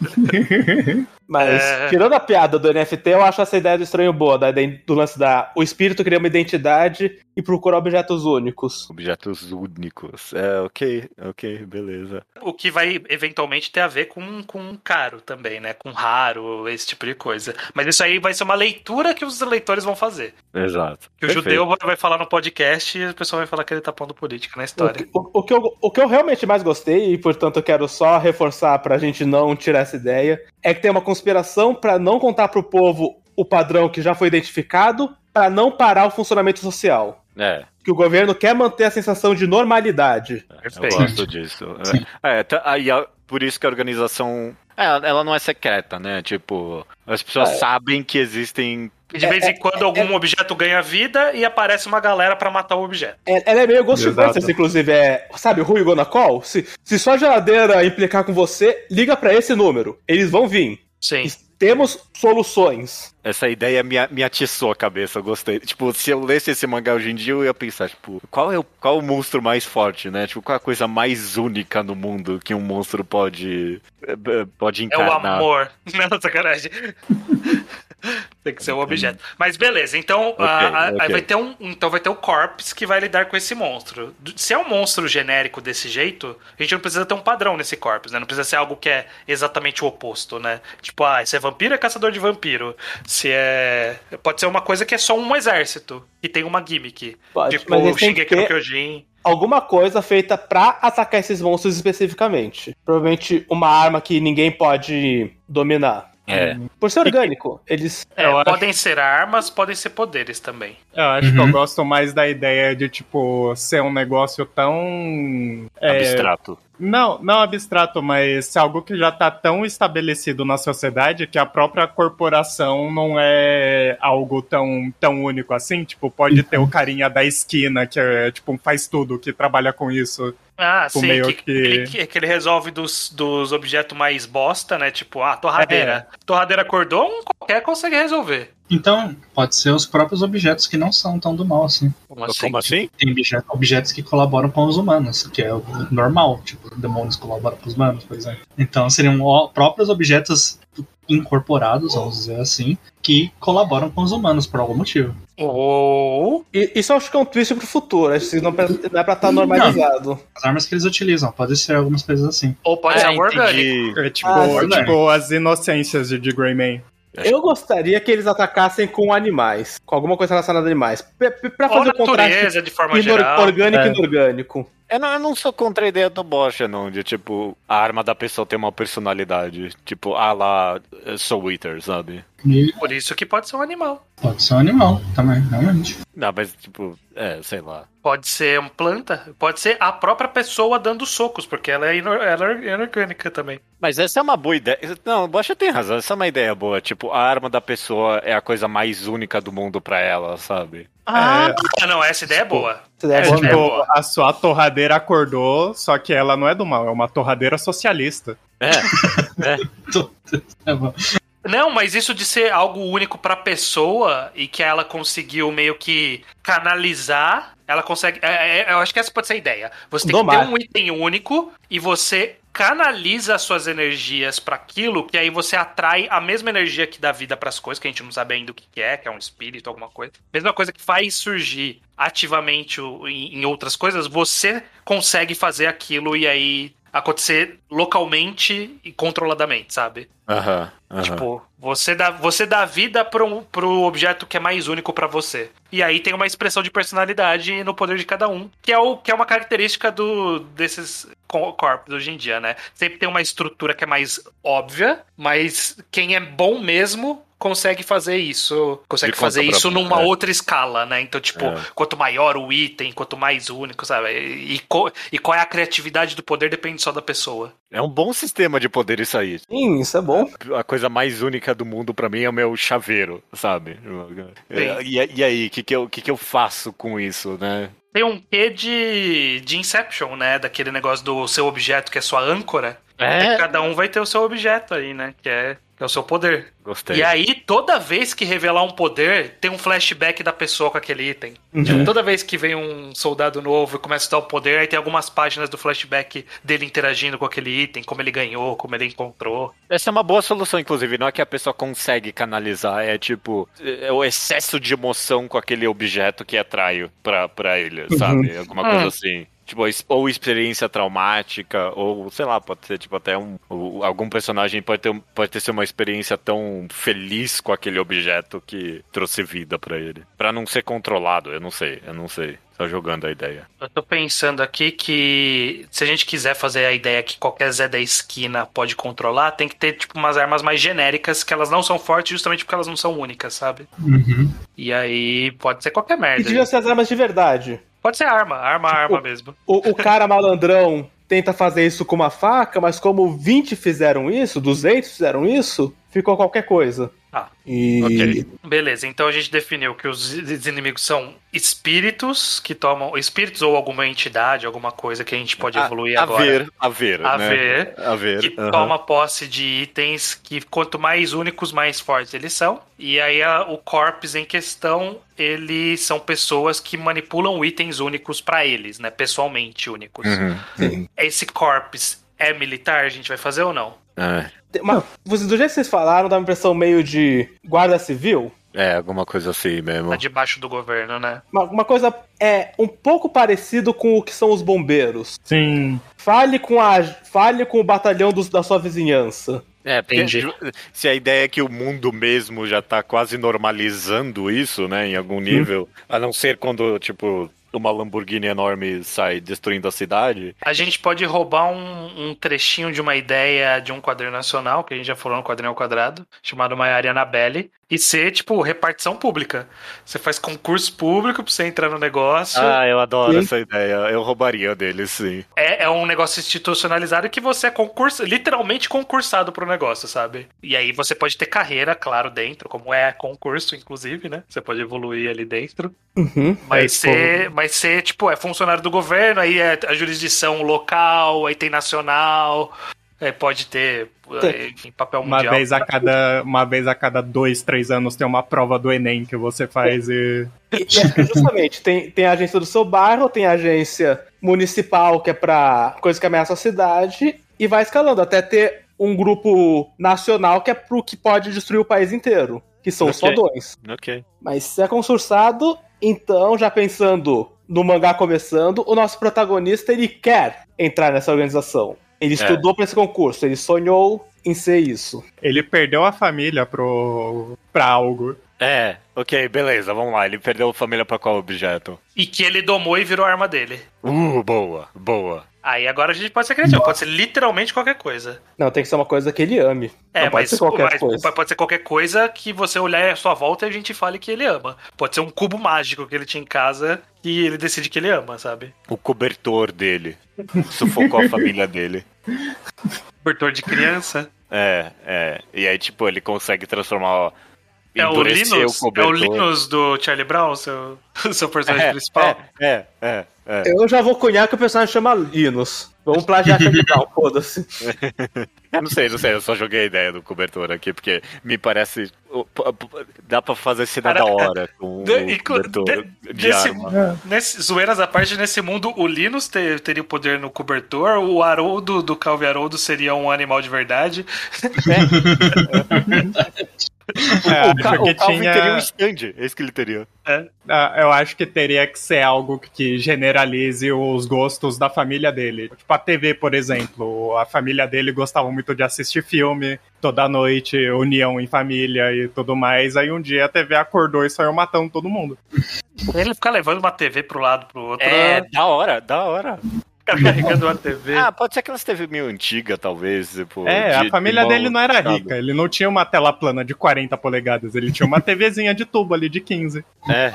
Mas, É. tirando a piada do NFT, eu acho essa ideia do estranho boa, da, do lance da. O espírito cria uma identidade e procura objetos únicos. Objetos únicos. É, ok, ok, beleza. O que vai eventualmente ter a ver com, com caro também, né? Com raro, esse tipo de coisa. Mas isso aí vai ser uma leitura que os leitores vão fazer. Exato. Que o Perfeito. judeu vai- falar no podcast e o pessoal vai falar que ele tá pondo política na O, história. que- o- o que eu, o que eu realmente mais gostei, e portanto eu quero só reforçar pra gente não tirar essa ideia, é que tem uma conspiração pra não contar pro povo o padrão que já foi identificado, pra não parar o funcionamento social. É, Que o governo quer manter a sensação de normalidade. eu Perfeito. gosto disso. É, é tá- aí, por isso que a organização. é, ela não é secreta, né? Tipo, as pessoas É. sabem que existem. E de vez é- em quando algum objeto ganha vida e aparece uma galera pra matar o objeto. É- Ela é meio Ghostbusters, Exato. inclusive. É, sabe, Rui Gonna Call? Se, se sua geladeira implicar com você, liga pra esse número. Eles vão vir. Sim. Temos soluções. Essa ideia me, me atiçou a cabeça, eu gostei. Tipo, se eu lesse esse mangá hoje em dia, eu ia pensar, tipo, qual é o, qual é o monstro mais forte, né? Tipo, qual é a coisa mais única no mundo que um monstro pode, eh, eh, pode É o encarnar? amor. Não, sacanagem. Tem que ser o objeto. Mas beleza, então, Ok, a- a- ok. aí vai ter um, então vai ter o Corpse que vai lidar com esse monstro. Se é um monstro genérico desse jeito, a gente não precisa ter um padrão nesse Corpse, né? Não precisa ser algo que é exatamente o oposto, né? Tipo, ah, se é vampiro, é caçador de vampiro. Se é. Pode ser uma coisa que é só um exército, que tem uma gimmick. Pode, tipo, mas Shingeki no Kyojin. alguma coisa feita pra atacar esses monstros especificamente. Provavelmente uma arma que ninguém pode dominar. É. Por ser orgânico, eles. É, acho- podem ser armas, podem ser poderes também. Eu acho que eu Uhum. gosto mais da ideia de, tipo, ser um negócio tão. é, Abstrato. Não, não abstrato, mas algo que já tá tão estabelecido na sociedade que a própria corporação não é algo tão, tão único assim. Tipo, pode ter o carinha da esquina que é, tipo, faz tudo, que trabalha com isso. Ah, Tipo, sim, meio que, que- Ele, que, que ele resolve dos, dos objetos mais bosta, né? Tipo, ah, torradeira. É. Torradeira acordou, um qualquer consegue resolver. Então, pode ser os próprios objetos que não são tão do mal assim. Como assim? Como assim? Tem obje- objetos que colaboram com os humanos, que é o normal. Tipo, demônios colaboram com os humanos, por exemplo. Então, seriam próprios objetos incorporados, vamos dizer assim, que colaboram com os humanos por algum motivo. Ou. E- Isso eu acho que é um twist pro futuro. Acho que não não é pra estar normalizado. As armas que eles utilizam, pode ser algumas coisas assim. Ou pode ser algo orgânico. É tipo, Ah, tipo as inocências de, de Greyman. Eu gostaria que eles atacassem com animais, com alguma coisa relacionada a animais. Pra, pra Ou fazer o contraste de forma geral. orgânico É. e inorgânico. Eu não, eu não sou contra a ideia do Bosch, não, de tipo, a arma da pessoa ter uma personalidade. Tipo, ah lá, Soul Eater, sabe? E Por isso que pode ser um animal. pode ser um animal também, realmente. Não, mas tipo, é, sei lá. Pode ser uma planta, pode ser a própria pessoa dando socos, porque ela é, inor- ela é inorgânica também. Mas essa é uma boa ideia. Não, o Bocha tem razão, essa é uma ideia boa. Tipo, a arma da pessoa é a coisa mais única do mundo pra ela, sabe? Ah, não, essa ideia é boa. Essa ideia é Tipo, a sua torradeira acordou, só que ela não é do mal, é uma torradeira socialista. É. É bom. Não, mas isso de ser algo único pra pessoa e que ela conseguiu meio que canalizar, ela consegue. é, é, eu acho que essa pode ser a ideia. Você tem Domar. que ter um item único e você canaliza as suas energias pra aquilo, que aí você atrai a mesma energia que dá vida pras coisas, que a gente não sabe ainda o que é, que é um espírito, alguma coisa. Mesma coisa que faz surgir ativamente em outras coisas, você consegue fazer aquilo e aí acontecer localmente e controladamente, sabe? Aham. Tipo, você dá, você dá vida pro, pro objeto que é mais único pra você. E aí tem uma expressão de personalidade no poder de cada um, que é, o, que é uma característica do, desses co- corpos hoje em dia, né? Sempre tem uma estrutura que é mais óbvia, mas quem é bom mesmo consegue fazer isso. Consegue De fazer isso própria, numa é. outra escala, né? Então, tipo, É. quanto maior o item, quanto mais único, sabe? E, co- e qual é a criatividade do poder depende só da pessoa. É um bom sistema de poder isso aí. Sim, isso é bom. A coisa mais única do mundo pra mim é o meu chaveiro, sabe? É, E, e aí, o que, que, eu, que, que eu faço com isso, né? Tem um quê de, de Inception, né? Daquele negócio do seu objeto que é sua âncora. É. Cada um vai ter o seu objeto aí, né? Que é, que é o seu poder. Gostei. E aí, toda vez que revelar um poder, tem um flashback da pessoa com aquele item. Uhum. Tipo, toda vez que vem um soldado novo e começa a dar o poder, aí tem algumas páginas do flashback dele interagindo com aquele item, como ele ganhou, como ele encontrou. Essa é uma boa solução, inclusive. Não é que a pessoa consegue canalizar, é tipo, é o excesso de emoção com aquele objeto que atrai pra, pra ele, sabe? Alguma coisa Hum. assim. Tipo, ou experiência traumática, ou sei lá, pode ser tipo até um. Algum personagem pode ter, pode ter sido uma experiência tão feliz com aquele objeto que trouxe vida pra ele. Pra não ser controlado, eu não sei, eu não sei. Só jogando a ideia. Eu tô pensando aqui que se a gente quiser fazer a ideia que qualquer Zé da esquina pode controlar, tem que ter tipo umas armas mais genéricas que elas não são fortes justamente porque elas não são únicas, sabe? Uhum. E aí pode ser qualquer E merda. devia ser as armas de verdade. Pode ser arma, arma, arma mesmo. O, o cara malandrão tenta fazer isso com uma faca, mas como 20 fizeram isso, 200 fizeram isso, ficou qualquer coisa. Ah, E. ok. Beleza, então a gente definiu que os os inimigos são espíritos que tomam. Espíritos ou alguma entidade, alguma coisa que a gente pode evoluir a, agora. ver, a ver, A né? ver. A ver. que aham. toma posse de itens que quanto mais únicos, mais fortes eles são. E aí a- o corpus em questão, eles são pessoas que manipulam itens únicos pra eles, né? Pessoalmente únicos. Uhum. Sim. Esse corpus é militar, a gente vai fazer ou não? É. Tem uma- vocês- do jeito que vocês falaram, dá uma impressão meio de guarda civil. É, alguma coisa assim mesmo. Tá debaixo do governo, né? Uma, uma coisa é um pouco parecido com o que são os bombeiros. Sim. Fale com a, fale com o batalhão dos- da sua vizinhança. É, porque Entendi. se a ideia é que o mundo mesmo já tá quase normalizando isso, né, em algum nível, a não ser quando, tipo, uma Lamborghini enorme sai destruindo a cidade. A gente pode roubar um, um trechinho de uma ideia de um quadrinho nacional, que a gente já falou no quadrinho ao quadrado, chamado Maiara Anabelle, e ser, tipo, repartição pública. Você faz concurso público pra você entrar no negócio. Ah, eu adoro Sim. essa ideia. Eu roubaria deles, sim. É, é um negócio institucionalizado que você é concurso, literalmente concursado pro negócio, sabe? E aí você pode ter carreira, claro, dentro, como é concurso, inclusive, né? Você pode evoluir ali dentro. Uhum. Mas É, ser, mas ser, tipo, é funcionário do governo, aí é a jurisdição local, aí tem nacional, aí pode ter, eh, enfim, papel Uma mundial. vez, a cada, uma vez a cada dois, três anos tem uma prova do Enem que você faz e. É justamente, tem, tem a agência do seu bairro, tem a agência municipal, que é pra coisa que ameaça a cidade, e vai escalando até ter um grupo nacional que é pro que pode destruir o país inteiro, que são os Ok. fodões. Ok. Mas se é concursado, então, já pensando no mangá começando, o nosso protagonista ele quer entrar nessa organização. Ele estudou pra esse concurso, ele sonhou em ser isso. Ele perdeu a família pro, pra algo. É, ok, beleza, vamos lá. Ele perdeu a família pra qual objeto? E que ele domou e virou a arma dele. Uh, boa, boa. Aí agora a gente pode ser criativo, pode ser literalmente qualquer coisa. Não, tem que ser uma coisa que ele ame. É, não pode mas, ser qualquer mas coisa. pode ser qualquer coisa que você olhar à sua volta e a gente fale que ele ama. Pode ser um cubo mágico que ele tinha em casa e ele decide que ele ama, sabe? O cobertor dele. Sufocou a família dele. Cobertor de criança. É, é. E aí, tipo, ele consegue transformar. ó, É o Linus, é o cobertor. Linus do Charlie Brown, seu, seu personagem principal. É, é, é, é. Eu já vou cunhar que o personagem chama Linus. Vamos plagiar Brown, foda-se. Eu não sei, não sei, eu só joguei a ideia do cobertor aqui, porque me parece. Dá pra fazer cena Cara, da hora com de- o co- cobertor de- de desse- arma. Nesse, zoeiras à parte, nesse mundo, o Linus te- teria o poder no cobertor, o Haroldo do Calvi Haroldo seria um animal de verdade. É, o, Ca porque o Calvin tinha- teria um stand, é isso que ele teria. Ah, Eu acho que teria que ser algo que generalize os gostos da família dele. Tipo a TV, por exemplo. A família dele gostava muito de assistir filme toda noite, união em família e tudo mais. Aí um dia a TV acordou e saiu matando todo mundo. Ele ficar levando uma TV pro lado, pro outro, É, da hora, da hora. Ficar carregando uma TV. Ah, pode ser aquelas TV meio antiga, talvez. Tipo, É, de- a de família mão, dele não era sabe? rica. Ele não tinha uma tela plana de 40 polegadas. Ele tinha uma TVzinha de tubo ali de 15. É.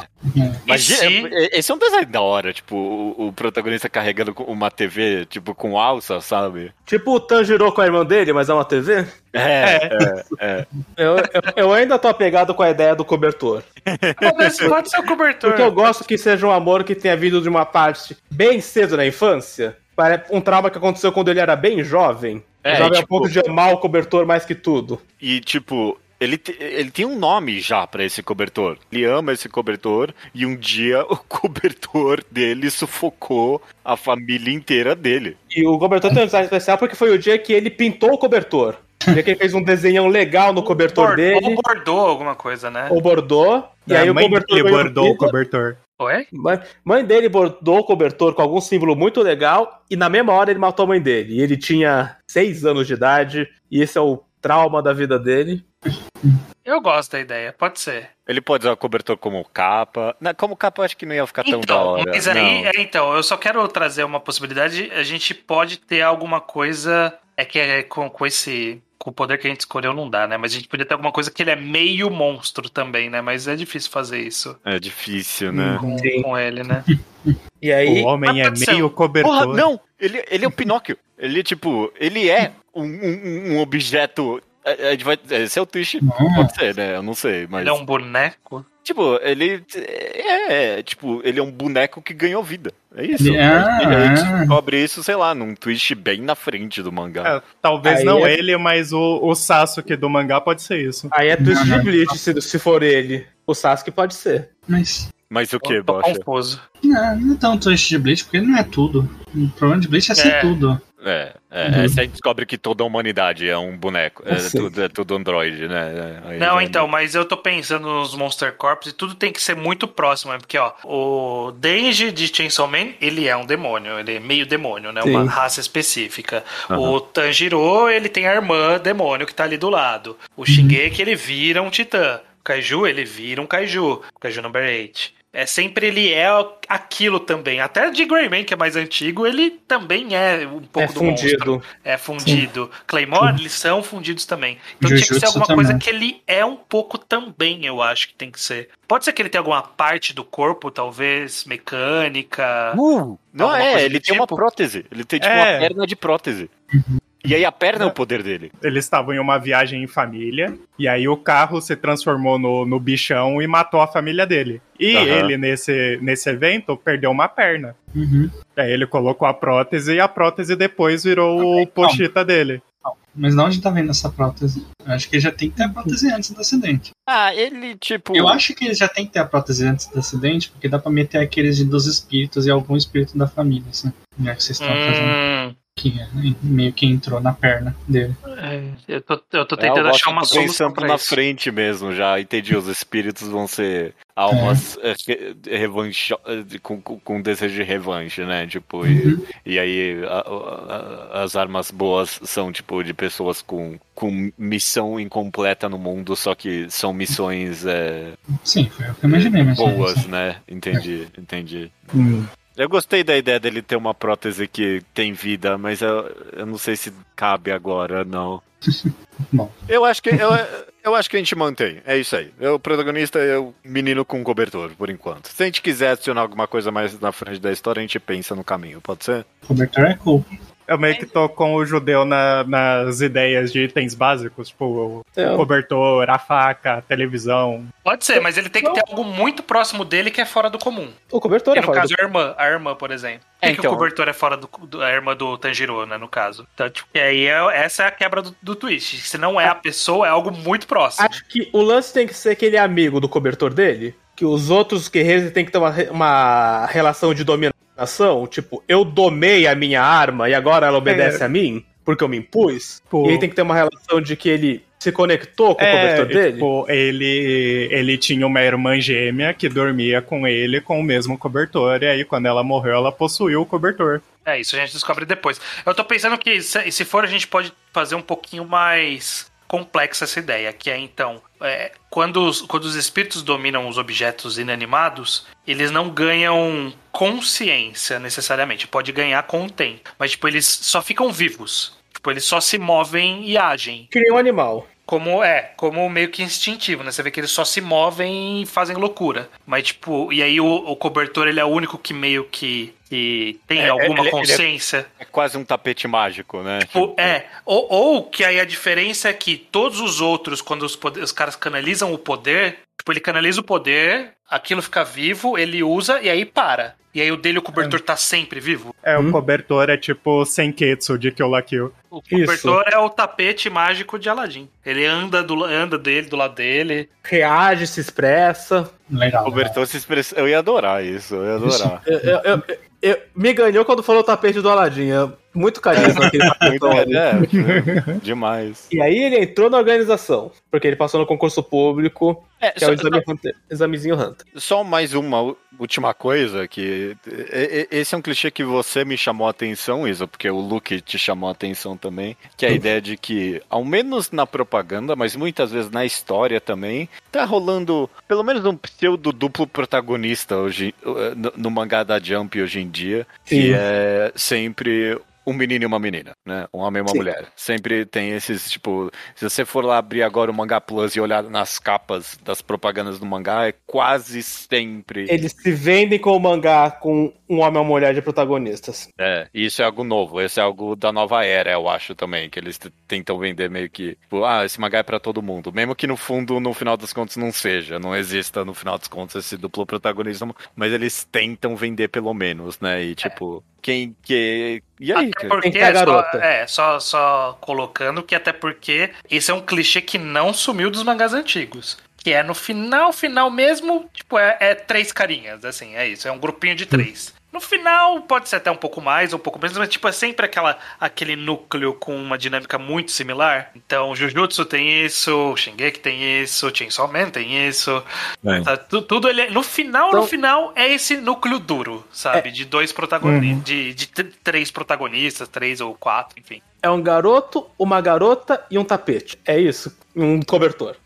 Mas E se- é- esse é um design da hora, tipo, o, o protagonista carregando com uma TV, tipo, com alça, sabe? Tipo o Tanjiro com a irmã dele, mas é uma TV? É, é, é. Eu, eu, eu ainda tô apegado com a ideia do cobertor. Pode, pode ser o cobertor. Porque eu gosto que seja um amor que tenha vindo de uma parte bem cedo na infância. Para um trauma que aconteceu quando ele era bem jovem. É, jovem e, a ponto de amar o cobertor mais que tudo. E, tipo, ele, te- ele tem um nome já pra esse cobertor. Ele ama esse cobertor e um dia o cobertor dele sufocou a família inteira dele. E o cobertor tem um design especial porque foi o dia que ele pintou o cobertor. Dia que ele fez um desenhão legal no cobertor dele, Ou bordou alguma coisa, né? ou bordou. E aí o cobertor dele ganhou bordou o cobertor. Oi? Mãe, mãe dele bordou o cobertor com algum símbolo muito legal e na mesma hora ele matou a mãe dele. E ele tinha seis anos de idade e esse é o trauma da vida dele. Eu gosto da ideia, pode ser. Ele pode usar o cobertor como capa. Não, como capa eu acho que não ia ficar tão da Então, hora. mas aí, Não. é, então, eu só quero trazer uma possibilidade. A gente pode ter alguma coisa. É que é com, com esse. Com o poder que a gente escolheu não dá, né? Mas a gente podia ter alguma coisa que ele é meio monstro também, né? Mas é difícil fazer isso É difícil, né? com, Sim. com ele, né? E aí, O homem é meio cobertor. Porra, não! Ele, ele é o Pinóquio. Ele, tipo, ele é um, um- um objeto. é, é, vai- Esse é o twist. Não. Pode ser, né? Eu não sei, mas. Ele é um boneco. Tipo, ele. É, é, tipo, ele é um boneco que ganhou vida. É isso. Ele- ah, gente ah. descobre isso, sei lá, num twist bem na frente do mangá. É, talvez Aí não é- ele, mas o, o Sasuke do mangá pode ser isso. aí é twist Não, de. Bleach se, se for ele. O Sasuke pode ser. Mas. Mas o que, Bocha? confuso. Não, não é tão twist de Bleach, porque ele não é tudo. O problema de Bleach é ser É. tudo. É, é, Uhum. é, você descobre que toda a humanidade é um boneco. É, tudo, é tudo androide, né? Aí Não, já- então, mas eu tô pensando nos Monster Corps e tudo tem que ser muito próximo, né? porque, ó, o Denji de Chainsaw Man, ele é um demônio, ele é meio demônio, né? Uma Sim. raça específica. Aham. O Tanjiro, ele tem a irmã demônio que tá ali do lado. O Shingeki, ele vira um titã. O Kaiju, ele vira um Kaiju. Kaiju number 8. É sempre ele é aquilo também. Até de Greyman, que é mais antigo, ele também é um pouco é do monstro. fundido. É fundido. Claymore, eles são fundidos também. Então tinha que ser Jujutsu alguma coisa também. que ele é um pouco também, eu acho que tem que ser. Pode ser que ele tenha alguma parte do corpo, talvez, mecânica. Uh, não é, coisa ele do tem uma tipo? prótese. Ele tem tipo É. uma perna de prótese. E aí a perna é o poder dele. Eles estavam em uma viagem em família, e aí o carro se transformou no, no bichão e matou a família dele. E Aham. ele, nesse, nesse evento, perdeu uma perna. Uhum. Aí ele colocou a prótese e a prótese depois virou o pochita dele. Mas de onde tá vendo essa prótese? Eu acho que ele já tem que ter a prótese antes do acidente. Ah, ele tipo. Eu acho que ele já tem que ter a prótese antes do acidente, porque dá pra meter aqueles de dos espíritos e algum espírito da família, assim. Já que vocês estão fazendo. Que meio que entrou na perna dele. É, eu, tô, eu tô É, tentando eu achar uma solução pensando pra na isso. frente mesmo, já entendi. Os espíritos vão ser almas é, re- revancho, eh, com, com, com desejo de revanche, né? Tipo, Uhum. e, e aí a- a- as armas boas são, tipo, de pessoas com, com missão incompleta no mundo, só que são missões é, Sim, foi o que eu imaginei, mas boas, né? Entendi, entendi. Hum. Eu gostei da ideia dele ter uma prótese que tem vida, mas eu, eu não sei se cabe agora, não. Eu acho que eu, eu acho que a gente mantém. É isso aí. Eu, o protagonista é o menino com cobertor, por enquanto. Se a gente quiser adicionar alguma coisa mais na frente da história, a gente pensa no caminho, pode ser? cobertor é cool. Eu meio que tô com o judeu na- nas ideias de itens básicos, tipo o É. cobertor, a faca, a televisão. Pode ser, mas ele tem que ter algo muito próximo dele que é fora do comum. O cobertor E é no fora caso, do... a irmã, a irmã, por exemplo. Por É, que, que então. o cobertor é fora do, do- a irmã do Tanjiro, né, no caso? Então, tipo, e aí é- essa é a quebra do, do twist. Se não é a pessoa, é algo muito próximo. Acho que o lance tem que ser que ele é amigo do cobertor dele. Que os outros guerreiros têm que ter uma, uma relação de dominação. Tipo, eu domei a minha arma e agora ela obedece É. a mim, porque eu me impus. Pô. E aí tem que ter uma relação de que ele se conectou com o cobertor dele. tipo, ele, ele tinha uma irmã gêmea que dormia com ele com o mesmo cobertor, e aí quando ela morreu, ela possuiu o cobertor. É, isso a gente descobre depois. Eu tô pensando que, se, se for, a gente pode fazer um pouquinho mais complexa essa ideia, que é então, é, quando, os, quando os espíritos dominam os objetos inanimados, eles não ganham consciência necessariamente. Pode ganhar com o tempo, mas tipo, eles só ficam vivos. Tipo, eles só se movem e agem. Cria um animal. Como é, como meio que instintivo, né? Você vê que eles só se movem e fazem loucura. Mas, tipo, e aí o, o cobertor, ele é o único que meio que, que tem É, alguma ele- ele é- consciência. É quase um tapete mágico, né? Tipo, é. Ou, ou que aí a diferença é que todos os outros, quando os, poder- os caras canalizam o poder, tipo, ele canaliza o poder, aquilo fica vivo, ele usa e aí para. E aí o dele, o cobertor, tá sempre vivo. É, Hum. o cobertor é tipo Senketsu de Kill la Kill. O Isso. cobertor é o tapete mágico de Aladdin. Ele anda, do, anda dele, do lado dele. Reage, se expressa. Legal. O Bertão se expressa. Eu ia adorar isso, eu ia adorar. Eu- eu- eu- eu- me ganhou quando falou o tapete do Aladdin. Muito carisma aquele tapetão ali. é, demais. E aí ele entrou na organização, porque ele passou no concurso público, É, que é o exame Hunter, examezinho Hunter. Só mais uma última coisa, que esse é um clichê que você me chamou a atenção, Isa, porque o Luke te chamou a atenção também, que é a ideia de que, ao menos na propaganda, mas muitas vezes na história também, tá rolando pelo menos um pseudo duplo protagonista hoje eh, no, no mangá da Jump hoje em dia, que Sim. é sempre um menino e uma menina, né? Um homem e uma Sim. mulher. Sempre tem esses, tipo, se você for lá abrir agora o Mangá Plus e olhar nas capas das propagandas do mangá, é quase sempre. Eles se vendem com o mangá com um homem e uma mulher de protagonistas. É, e isso é algo novo, esse é algo da nova era, eu acho também, que eles tentam vender meio que, tipo, ah, esse mangá é pra todo mundo, mesmo que no fundo, no final das contas, não seja, não exista no final das contas esse duplo protagonismo, mas eles tentam vender pelo menos, né, e tipo, quem que... E aí, Até cara? porque, a só, é, só, só colocando que até porque esse é um clichê que não sumiu dos mangás antigos. Que é no final, final mesmo, tipo, é, é três carinhas, assim, é isso, é um grupinho de três. No final, pode ser até um pouco mais, um pouco menos, mas tipo, é sempre aquela, aquele núcleo com uma dinâmica muito similar. Então, Jujutsu tem isso, Shingeki tem isso, Chainsaw Man tem isso. É. Tá, tu- tudo ele é- no final, no Então- final, é esse núcleo duro, sabe? De dois protagonistas, de, de tr- três protagonistas, três ou quatro, enfim. É um garoto, uma garota e um tapete. É isso. Um cobertor.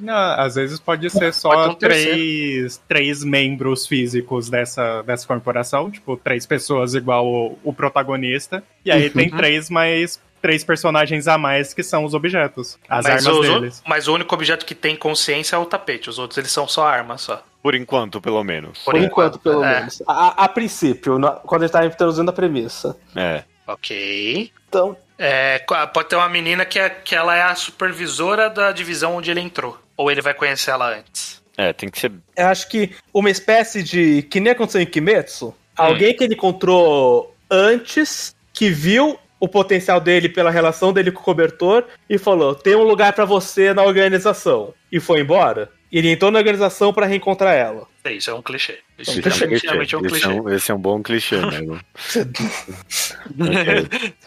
Não, às vezes pode ser Pode só ter um três, três membros físicos dessa, dessa corporação, tipo, três pessoas igual o, o protagonista. E aí tem Uhum. três mais. Três personagens a mais que são os objetos. As mas, armas os- deles. mas o único objeto que tem consciência é o tapete, os outros eles são só armas só. Por enquanto, pelo menos. Por Por, enquanto, enquanto, pelo é. menos. A, a princípio, na- quando a gente tá introduzindo a premissa. É. Ok. Então, É, pode ter uma menina que, é, que ela é a supervisora da divisão onde ele entrou. Ou ele vai conhecer ela antes. É, tem que ser. eu acho que uma espécie de. Que nem aconteceu em Kimetsu. Alguém que ele encontrou antes, que viu o potencial dele pela relação dele com o cobertor e falou: tem um lugar pra você na organização. E foi embora. E ele entrou na organização pra reencontrar ela. É, isso é um clichê. Isso Esse é definitivamente é um Esse clichê. é um, esse é um bom clichê, né?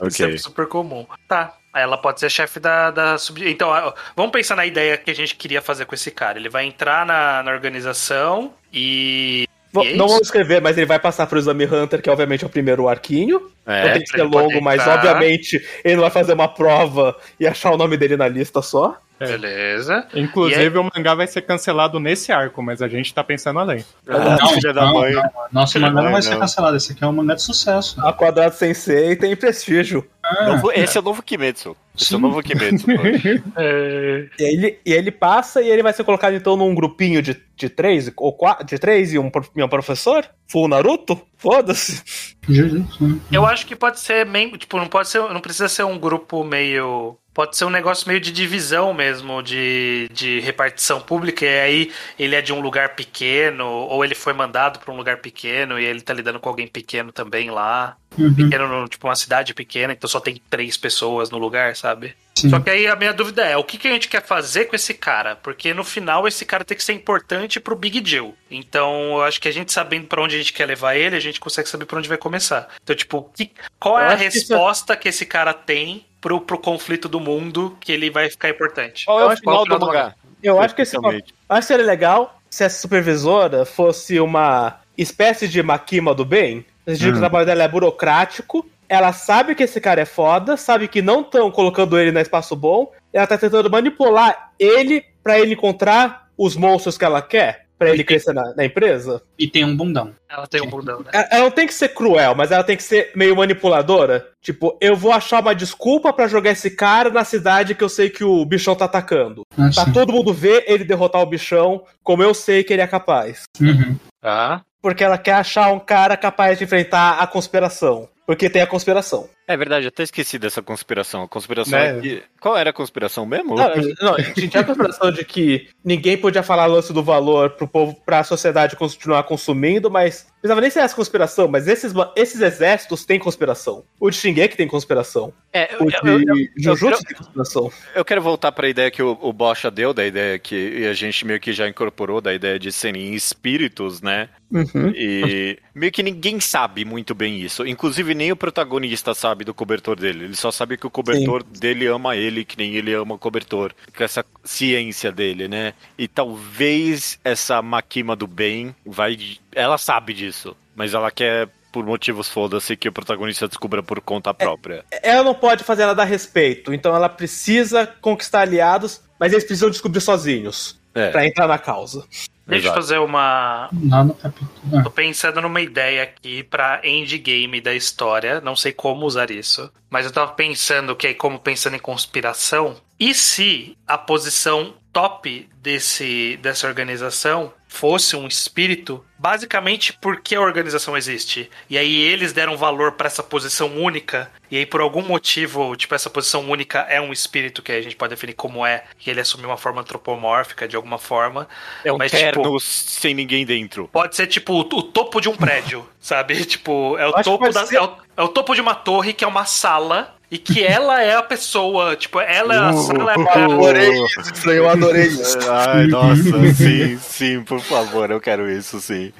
Ok, Isso é super comum. Tá. Aí ela pode ser chefe da, da sub... Então, vamos pensar na ideia que a gente queria fazer com esse cara. Ele vai entrar na, na organização e. V- E é não vamos escrever, mas ele vai passar pro Exame Hunter, que obviamente é o primeiro arquinho. Então É, tem que ser longo, mas obviamente ele não vai fazer uma prova e achar o nome dele na lista só. Beleza. Inclusive, o mangá vai ser cancelado nesse arco, mas a gente tá pensando além. Ah, Não, filha da não, mãe. não. Nosso mangá não Não, vai ser cancelado. Esse aqui é um mangá de sucesso. A Quadrado Sensei tem prestígio. Ah, Novo- esse é o novo Kimetsu. Esse é o Sim. novo Kimetsu. É, E aí ele, e aí ele passa e ele vai ser colocado então num grupinho de, de três, ou quatro, de três e um, e um professor? Full Naruto? Foda-se. Jujutsu. Eu acho que pode ser meio. Tipo, não pode ser. Não precisa ser um grupo meio. Pode ser um negócio meio de divisão mesmo, de, de repartição pública, e aí ele é de um lugar pequeno, ou ele foi mandado pra um lugar pequeno, e ele tá lidando com alguém pequeno também lá. Uhum. Pequeno, no- tipo, uma cidade pequena, então só tem três pessoas no lugar, sabe? Sim. Só que aí a minha dúvida é, o que, que a gente quer fazer com esse cara? Porque no final esse cara tem que ser importante pro Big Deal. Então eu acho que a gente sabendo pra onde a gente quer levar ele, a gente consegue saber pra onde vai começar. Então, tipo, que- qual é Eu a acho que isso é- resposta que esse cara tem pro, pro conflito do mundo que ele vai ficar importante? Qual é Eu o acho final que- do mangá? Eu acho que esse acho que seria legal se essa supervisora fosse uma espécie de Makima do bem. A gente diz que o Hum. trabalho dela é burocrático. Ela sabe que esse cara é foda, sabe que não estão colocando ele no espaço bom. Ela tá tentando manipular ele pra ele encontrar os monstros que ela quer, pra ele crescer na, na empresa. E tem um bundão. Ela tem um bundão, né? Ela ela não tem que ser cruel, mas ela tem que ser meio manipuladora. Tipo, eu vou achar uma desculpa pra jogar esse cara na cidade que eu sei que o bichão tá atacando. Ah, Pra sim. todo mundo ver ele derrotar o bichão, como eu sei que ele é capaz. Uhum. Tá. Porque ela quer achar um cara capaz de enfrentar a conspiração. Porque tem a conspiração. É verdade, eu até esqueci dessa conspiração. A conspiração Né? é que... Qual era a conspiração mesmo? Não, não, a gente tinha a conspiração de que ninguém podia falar lance do valor pro povo, pra sociedade continuar consumindo, mas não precisava nem ser essa conspiração, mas esses, esses exércitos têm conspiração. O de Shingeki tem conspiração. É, eu, O eu- eu- de Jujutsu tem conspiração. eu quero voltar pra ideia que o, o Bocha deu, da ideia que a gente meio que já incorporou, da ideia de serem espíritos, né? Uhum. E meio que ninguém sabe muito bem isso. Inclusive, nem o protagonista sabe do cobertor dele. Ele só sabe que o cobertor dele ama ele, que nem ele ama o cobertor. Com essa ciência dele, né? E talvez essa Makima do bem vai. Ela sabe disso, mas ela quer. Por motivos foda-se que o protagonista descubra por conta própria. Ela não pode fazer nada a respeito, então ela precisa conquistar aliados, mas eles precisam descobrir sozinhos É, pra entrar na causa. Deixa eu fazer uma, Lá no capítulo. Ah, Tô pensando numa ideia aqui pra endgame da história. Não sei como usar isso. Mas eu tava pensando que, como pensando em conspiração, e se a posição top desse, dessa organização fosse um espírito, basicamente porque a organização existe. E aí eles deram valor pra essa posição única. E aí, por algum motivo, tipo, essa posição única é um espírito que a gente pode definir como é, que ele assumiu uma forma antropomórfica de alguma forma. é um mas, terno tipo, sem ninguém dentro. Pode ser tipo o, o topo de um prédio, sabe? Tipo, é o Acho topo da, ser- é, o, é o topo de uma torre que é uma sala e que ela é a pessoa, tipo, ela é a sala, é a isso, eu adorei isso. Ai, nossa, sim, sim, por favor, eu quero isso, sim.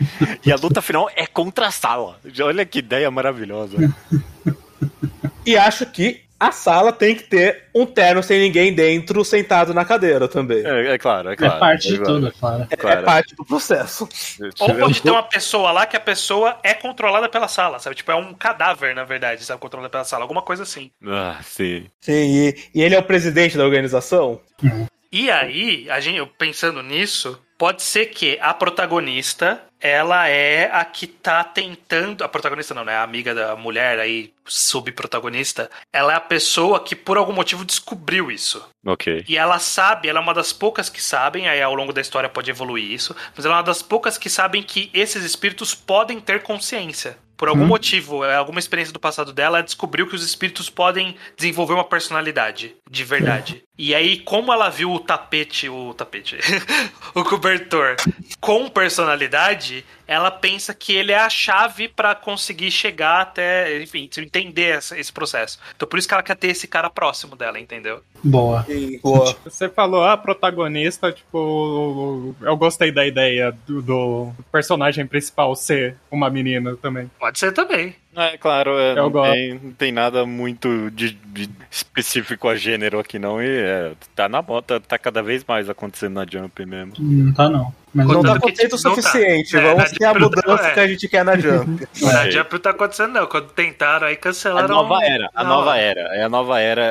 E a luta final é contra a sala. Olha que ideia maravilhosa. E acho que a sala tem que ter um terno sem ninguém dentro, sentado na cadeira também. É, é claro, é É claro. parte de claro. tudo, é claro. claro. É parte do processo. Ou pode ter uma pessoa lá que a pessoa é controlada pela sala, sabe? Tipo, é um cadáver, na verdade, sabe? Controlada pela sala, alguma coisa assim. Ah, sim. Sim, e, e ele é o presidente da organização? E aí, a gente, eu pensando nisso, pode ser que a protagonista, ela é a que tá tentando. A protagonista não, né? A amiga da mulher aí, subprotagonista. Ela é a pessoa que por algum motivo descobriu isso. Ok. E ela sabe, ela é uma das poucas que sabem, aí ao longo da história pode evoluir isso, mas ela é uma das poucas que sabem que esses espíritos podem ter consciência. Por algum Hum. motivo, é, alguma experiência do passado dela, ela descobriu que os espíritos podem desenvolver uma personalidade de verdade. E aí, como ela viu o tapete, o tapete, o cobertor com personalidade, ela pensa que ele é a chave pra conseguir chegar até, enfim, entender essa- esse processo. Então por isso que ela quer ter esse cara próximo dela, entendeu? Boa. Boa. Você falou, a protagonista, tipo, eu gostei da ideia do, do personagem principal ser uma menina também. Pode ser também. É, claro, é, não, tem, não tem nada muito de, de específico a gênero aqui, não. E é, tá na moda, tá cada vez mais acontecendo na Jump mesmo. Não tá não. Mas Não tá que contente o não tá. suficiente. É, Vamos na ter a tá- mudança é. que a gente quer na Jump. Na É. Jump não tá acontecendo, não. Quando tentaram, aí A cancelaram. nova era, a na nova era. É a nova era.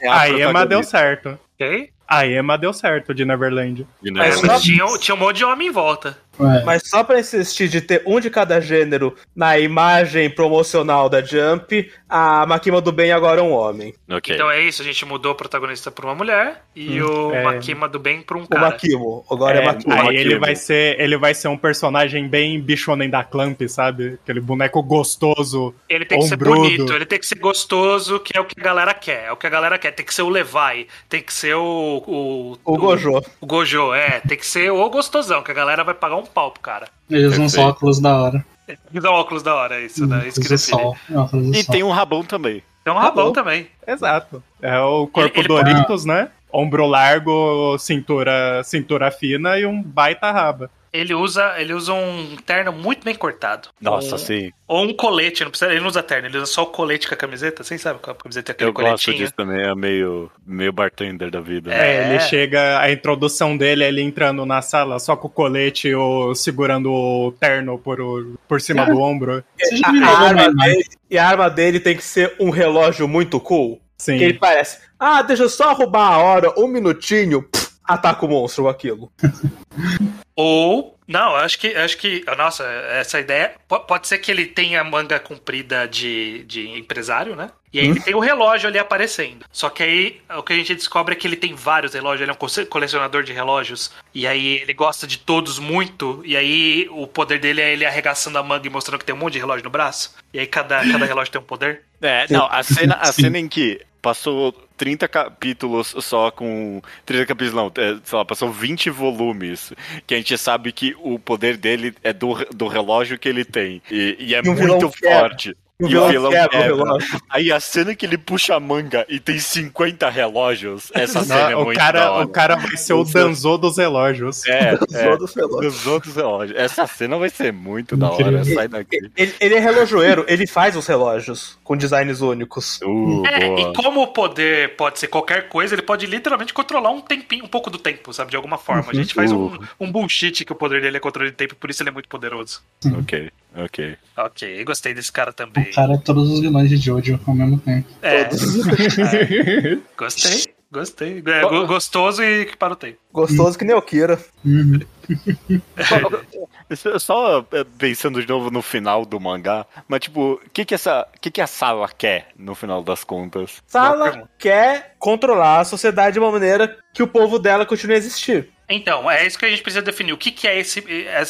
É, a Emma deu certo. Ok? A Emma deu certo de Neverland. de É, Neverland. mas tinha, tinha um monte de homem em volta. É, Mas só pra insistir de ter um de cada gênero na imagem promocional da Jump, a Makima do Bem agora é um homem. Ok. Então é isso, a gente mudou o protagonista pra uma mulher e o é. Makima do bem pra um O cara. Makimo, agora é, É, Makimo. aí Makimo. ele vai ser ele vai ser um personagem bem bichonem da Clamp, sabe? Aquele boneco gostoso. Ele tem que ser Ombrudo. bonito, ele tem que ser gostoso, que é o que a galera quer. É o que a galera quer. Tem que ser o Levi, tem que ser o. O, O Gojo. O Gojo, é. Tem que ser o gostosão, que a galera vai pagar um pau pro cara. eles usam Perfeito. óculos da hora. E dá óculos da hora, é isso, né? Isso que define. sol. Óculos do E sol. tem um rabão também. Tem um rabão bom. também. Exato. É o corpo Ele- ele- Doritos, né? Ombro largo, cintura, cintura fina e um baita raba. Ele usa, ele usa um terno muito bem cortado. Nossa, Ou- sim. Ou um colete, não precisa, ele não usa terno, ele usa só o colete com a camiseta. Vocês sabem com a camiseta e aquele Eu gosto coletinho? disso também. É meio, meio bartender da vida. É. É, ele chega, a introdução dele é ele entrando na sala só com o colete ou segurando o terno por, por cima do ombro. A, viu a arma dele, e a arma dele tem que ser um relógio muito cool. Sim. Que ele parece, ah, deixa eu só roubar a hora, um minutinho, pff, ataca o monstro com aquilo. Ou. Não, eu acho que. acho que. Nossa, essa ideia. po- Pode ser que ele tenha manga comprida de, de empresário, né? E aí Hum. ele tem o relógio ali aparecendo. Só que aí o que a gente descobre é que ele tem vários relógios, ele é um cole- colecionador de relógios. E aí ele gosta de todos muito. E aí o poder dele é ele arregaçando a manga e mostrando que tem um monte de relógio no braço. E aí cada, cada relógio tem um poder. É, não, a cena, a cena em que passou 30 capítulos só com. 30 capítulos não, é, sei lá, passou 20 volumes. Que a gente sabe que o poder dele é do, do relógio que ele tem. E, e é E muito quebra. forte. E o E o vilão quebra o quebra. relógio. Aí a cena que ele puxa a manga e tem 50 relógios, essa cena é o, muito cara, da hora. o cara vai ser o Danzo dos relógios. É, é, Dos relógios. dos outros relógios. Essa cena vai ser muito da hora, sai daqui. Ele, ele é relojoeiro, ele faz os relógios com designs únicos. Uh, É, e como o poder pode ser qualquer coisa, ele pode literalmente controlar um tempinho, um pouco do tempo, sabe? De alguma forma. A gente faz um, um bullshit que o poder dele é controle de tempo, por isso ele é muito poderoso. Ok, ok. Ok, gostei desse cara também. O cara é todos os vilões de Jojo ao mesmo tempo. É, é, gostei, gostei. É, go- gostoso e que para o tempo. Gostoso que nem o Kira. Uhum. Só- Só é, pensando de novo no final do mangá, mas tipo, o que que essa, o que que a Sala quer no final das contas? Sala quer controlar a sociedade de uma maneira que o povo dela continue a existir. Então, é isso que a gente precisa definir. O que, que é esse,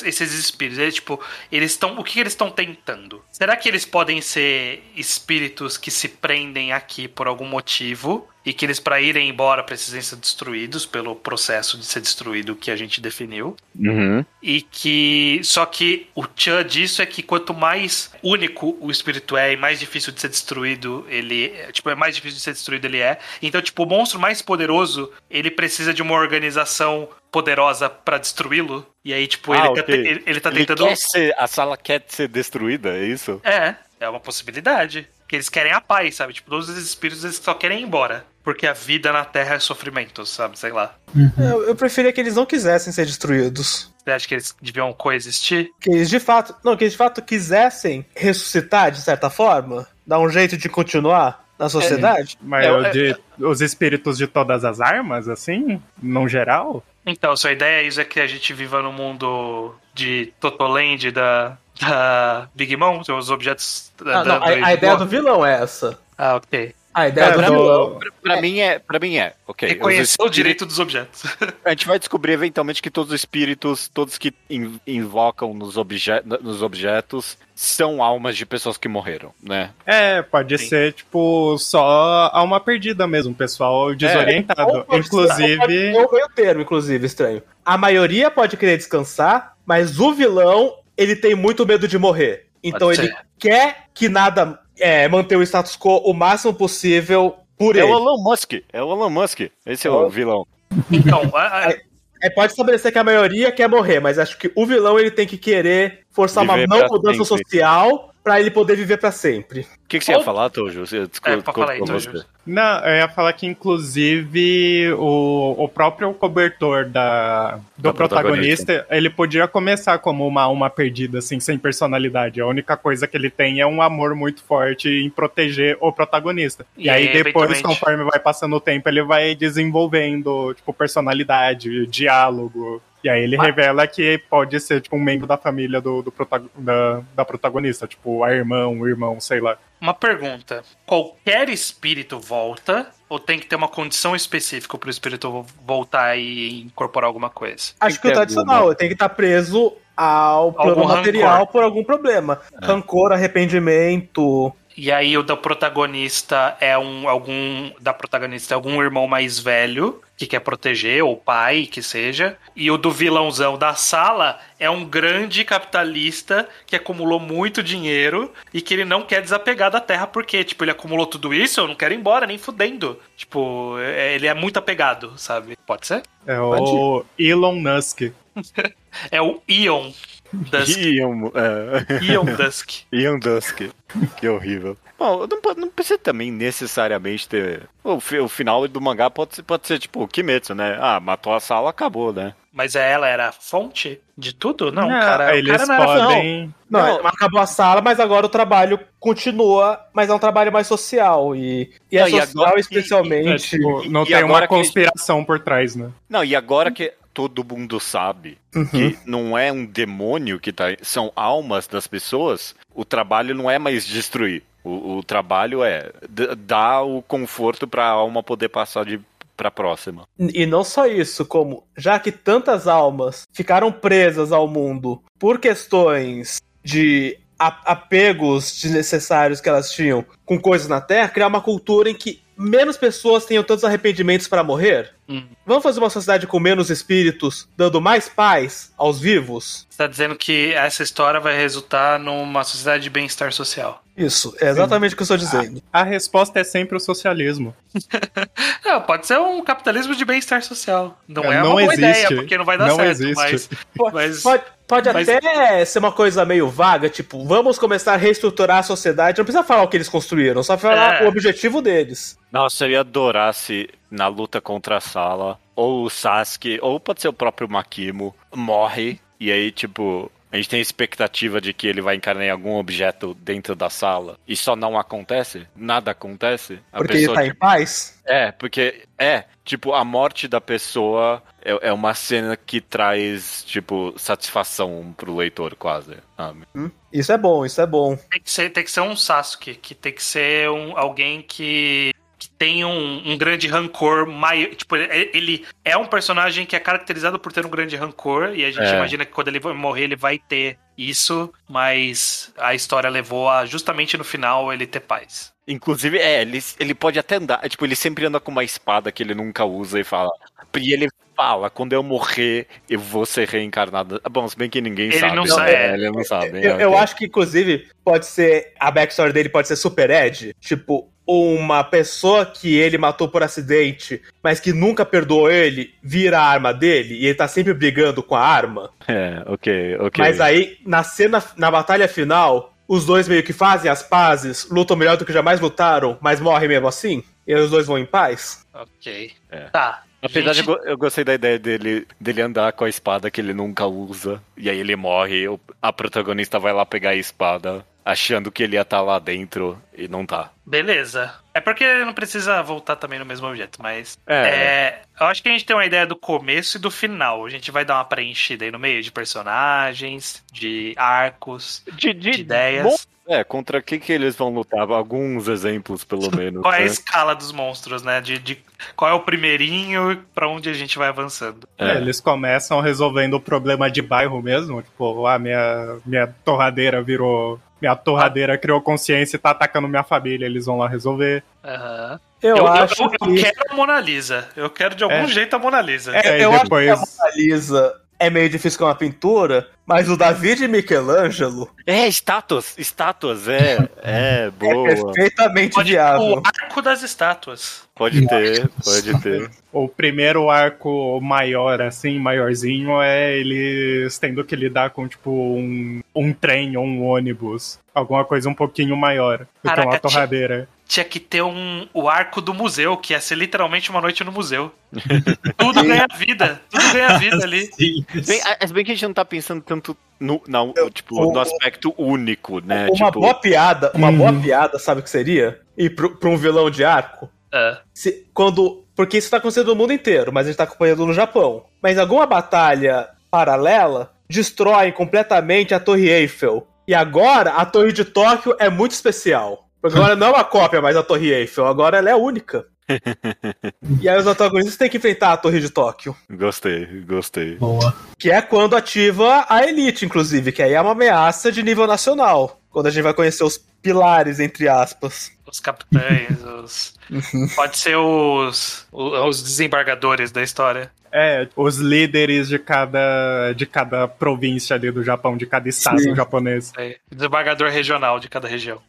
esses espíritos? Eles, tipo, eles estão. O que, que eles estão tentando? Será que eles podem ser espíritos que se prendem aqui por algum motivo? E que eles, para irem embora, precisem ser destruídos pelo processo de ser destruído que a gente definiu? Uhum. E que. Só que o tchan disso é que quanto mais único o espírito é e mais difícil de ser destruído ele. é, Tipo, é mais difícil de ser destruído ele é. Então, tipo, o monstro mais poderoso, ele precisa de uma organização poderosa pra destruí-lo. E aí, tipo, Ah, ele, tá, te- ele, ele tá Ele tentando. quer ser, a Sala quer ser destruída, é isso? É, é uma possibilidade. Que eles querem a paz, sabe? Tipo, todos esses espíritos eles só querem ir embora. Porque a vida na Terra é sofrimento, sabe? Sei lá. Eu, eu preferia que eles não quisessem ser destruídos. Você acha que eles deviam coexistir? Que eles de fato. Não, que eles de fato quisessem ressuscitar de certa forma. Dar um jeito de continuar na sociedade. Mas É, o é- de, os espíritos de todas as armas, assim, no geral? Então, sua ideia é isso é que a gente viva no mundo de Totoland da, da Big Mom, os objetos Ah, não, andando aí a, a de ideia do vilão é essa. Ah, ok. A ideia É, do do- vilão. Pra mim é, para mim é, ok. Reconhecer o direito dos objetos. A gente vai descobrir eventualmente que todos os espíritos, todos que in- invocam nos, obje nos objetos, são almas de pessoas que morreram, né? É, pode Sim. ser, tipo, só alma perdida mesmo, pessoal desorientado. Ser- ou pode Inclusive. o meio termo, inclusive, estranho. A maioria pode querer descansar, mas o vilão, ele tem muito medo de morrer. Então ele quer que nada é, manter o status quo o máximo possível por É ele. o Elon Musk, é o Elon Musk. Esse é o vilão. Então, a- a- É, pode estabelecer que a maioria quer morrer, mas acho que o vilão ele tem que querer forçar Viver uma não mudança sempre. social pra ele poder viver pra sempre. O que, que você ia falar, Tojo? Você- É, desculpa, pra falar aí, Tojo. Não, eu ia falar que, inclusive, o, o próprio cobertor da, do Da protagonista, ele podia começar como uma alma perdida, assim, sem personalidade. A única coisa que ele tem é um amor muito forte em proteger o protagonista. E, E aí, aí, depois, eventualmente- conforme vai passando o tempo, ele vai desenvolvendo, tipo, personalidade, diálogo. E aí ele Mas- revela que pode ser, tipo, um membro da família do, do protago- da, da protagonista. Tipo, a irmã, o irmão, sei lá. uma pergunta. Qualquer espírito volta ou tem que ter uma condição específica pro espírito voltar e incorporar alguma coisa? Acho que que o ter tradicional, tem que estar preso ao plano Algum material rancor. por algum problema. Rancor, arrependimento. E aí o da protagonista é um algum da protagonista é algum irmão mais velho que quer proteger ou pai que seja, e o do vilãozão da sala é um grande capitalista que acumulou muito dinheiro e que ele não quer desapegar da terra porque tipo ele acumulou tudo isso, eu não quero ir embora nem fudendo. Tipo, é- ele é muito apegado, sabe? Pode ser? É o Elon Musk. É o Ion Dusk. Ian, é, Ion Dusk. Ian Dusk. Que horrível. Bom, não, não precisa também necessariamente ter. O, o final do mangá pode ser, pode ser tipo Kimetsu, né? Ah, matou a sala, acabou, né? Mas ela era a fonte de tudo? Não, Não, cara, o eles cara não era podem. Não, Não. acabou a sala, mas agora o trabalho continua, mas é um trabalho mais social. E, e é Não, e social agora- É, especialmente. tipo, não E tem agora uma conspiração por trás, né? Não, e agora que todo mundo sabe Uhum. que não é um demônio que tá. São almas das pessoas, o trabalho não é mais destruir. O, o trabalho é dar o conforto pra alma poder passar de pra próxima. E não só isso, como já que tantas almas ficaram presas ao mundo por questões de a- apegos desnecessários que elas tinham com coisas na Terra, criar uma cultura em que menos pessoas tenham tantos arrependimentos para morrer. Hum. Vamos fazer uma sociedade com menos espíritos, dando mais paz aos vivos? Você tá dizendo que essa história vai resultar numa sociedade de bem-estar social. Isso, é exatamente o que eu estou dizendo. A resposta é sempre o socialismo. Não, pode ser um capitalismo de bem-estar social. Não É, é, não uma boa existe. ideia, porque não vai dar Não certo. existe. Mas, mas Pode, pode mas- até ser uma coisa meio vaga, tipo, vamos começar a reestruturar a sociedade. Não precisa falar o que eles construíram, só falar É. o objetivo deles. Nossa, eu ia adorar se na luta contra a sala, ou o Sasuke, ou pode ser o próprio Makimo, morre, e aí, tipo, a gente tem a expectativa de que ele vai encarnar em algum objeto dentro da sala, e só não acontece? Nada acontece? A Porque ele tá em tipo, paz. É, porque, é, tipo, a morte da pessoa é, é uma cena que traz, tipo, satisfação pro leitor, quase, sabe? Isso é bom, isso é bom. tem, que ser, tem que ser um Sasuke, que tem que ser um, alguém que tem um, um grande rancor maior. Tipo, ele, é um personagem que é caracterizado por ter um grande rancor, e a gente É. imagina que quando ele vai morrer, ele vai ter isso, mas a história levou a justamente no final ele ter paz. Inclusive, é, ele, ele pode até andar, tipo, ele sempre anda com uma espada que ele nunca usa e fala. E ele fala, quando eu morrer, eu vou ser reencarnado. Ah, Bom, se bem que ninguém Ele sabe. não né? sabe, É, é. ele não sabe. Eu, é, eu acho que, inclusive, pode ser. A backstory dele pode ser super Ed. Tipo, uma pessoa que ele matou por acidente, mas que nunca perdoou ele, vira a arma dele e ele tá sempre brigando com a arma. É, ok, ok. Mas aí, na cena, na batalha final, os dois meio que fazem as pazes, lutam melhor do que jamais lutaram, mas morrem mesmo assim. E os dois vão em paz. Ok. É. Tá. Apesar gente- de eu eu gostei da ideia dele, dele andar com a espada que ele nunca usa. E aí ele morre, a protagonista vai lá pegar a espada, achando que ele ia estar lá dentro e não tá. Beleza. É porque não precisa voltar também no mesmo objeto, mas. É. É, eu acho que a gente tem uma ideia do começo e do final. A gente vai dar uma preenchida aí no meio de personagens, de arcos, De, de ideias. É, contra quem que eles vão lutar? Alguns exemplos, pelo menos. Qual é a né? escala dos monstros, né? De, de qual é o primeirinho e pra onde a gente vai avançando. É, É. eles começam resolvendo o problema de bairro mesmo. Tipo, ah, minha, minha torradeira virou. Minha torradeira criou consciência e tá atacando minha família. Eles vão lá resolver. Aham. Eu, Eu, eu- acho eu que. quero a Mona Lisa. Eu quero de algum É. jeito a Mona Lisa. É, eu e acho depois- que a Mona Lisa é meio difícil com uma pintura, mas o David Michelangelo É, estátuas, estátuas, é, é, é boa. perfeitamente Pode ter viável. o arco das estátuas. Pode ter, pode ter. O primeiro arco maior, assim, maiorzinho, é eles tendo que lidar com, tipo, um, um trem ou um ônibus. Alguma coisa um pouquinho maior do que Caraca, uma torradeira. Tinha que ter um, o arco do museu, que ia ser literalmente uma noite no museu. Tudo ganha vida. Tudo ganha vida ali. Sim. Bem, a- se bem que a gente não tá pensando tanto no, na- tipo, o- no aspecto único, né? Uma tipo, boa piada, uma Uhum. boa piada, sabe o que seria? Ir pro- pra um vilão de arco? É. Se- quando. Porque isso tá acontecendo no mundo inteiro, mas a gente tá acompanhando no Japão. Mas alguma batalha paralela destrói completamente a Torre Eiffel. E agora a Torre de Tóquio é muito especial. Porque agora não é uma cópia mais da Torre Eiffel, agora ela é única. e aí os antagonistas têm que enfrentar a Torre de Tóquio. Gostei, gostei. Boa. Que é quando ativa a Elite, inclusive, que aí é uma ameaça de nível nacional. Quando a gente vai conhecer os pilares, entre aspas. Os capitães, os. Pode ser os. os desembargadores da história. É, os líderes de cada, de cada província ali do Japão, de cada estado Sim. japonês. É, Desembargador regional de cada região.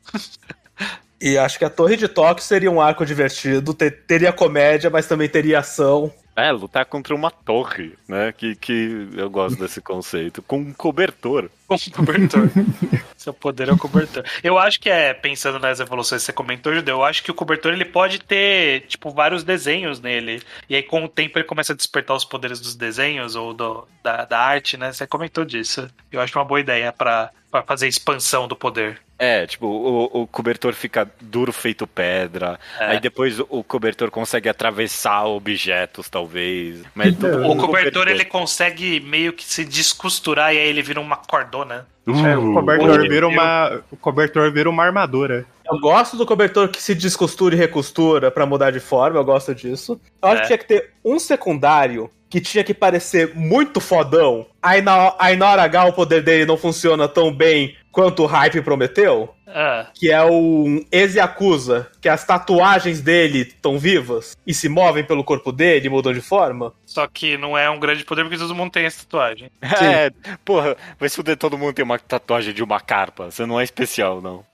E acho que a Torre de Tóquio seria um arco divertido, ter- teria comédia, mas também teria ação. É, lutar contra uma torre, né? Que, que eu gosto desse conceito. Com um cobertor. Com o cobertor. Seu poder é o cobertor. Eu acho que é, pensando nas evoluções que você comentou, Judeu, eu acho que o cobertor ele pode ter, tipo, vários desenhos nele. E aí, com o tempo, ele começa a despertar os poderes dos desenhos ou do, da, da arte, né? Você comentou disso. Eu acho uma boa ideia pra, pra fazer expansão do poder. É, tipo, o, o cobertor fica duro feito pedra. É. Aí depois o cobertor consegue atravessar objetos, talvez. Mas tudo O com cobertor, ele consegue meio que se descosturar e aí ele vira uma cordona. É, o Uh, cobertor uh, vira uma. O cobertor vira uma armadura. Eu gosto do cobertor que se descostura e recostura pra mudar de forma, eu gosto disso. Eu acho É. que tinha que ter um secundário que tinha que parecer muito fodão. Aí na, aí na hora H o poder dele não funciona tão bem quanto o hype prometeu. Ah, Que é o Ex-Yakuza, que as tatuagens dele estão vivas e se movem pelo corpo dele e mudam de forma. só que não é um grande poder porque todo mundo tem essa tatuagem. É, porra, vai se fuder, todo mundo tem uma tatuagem de uma carpa. Você não é especial, não.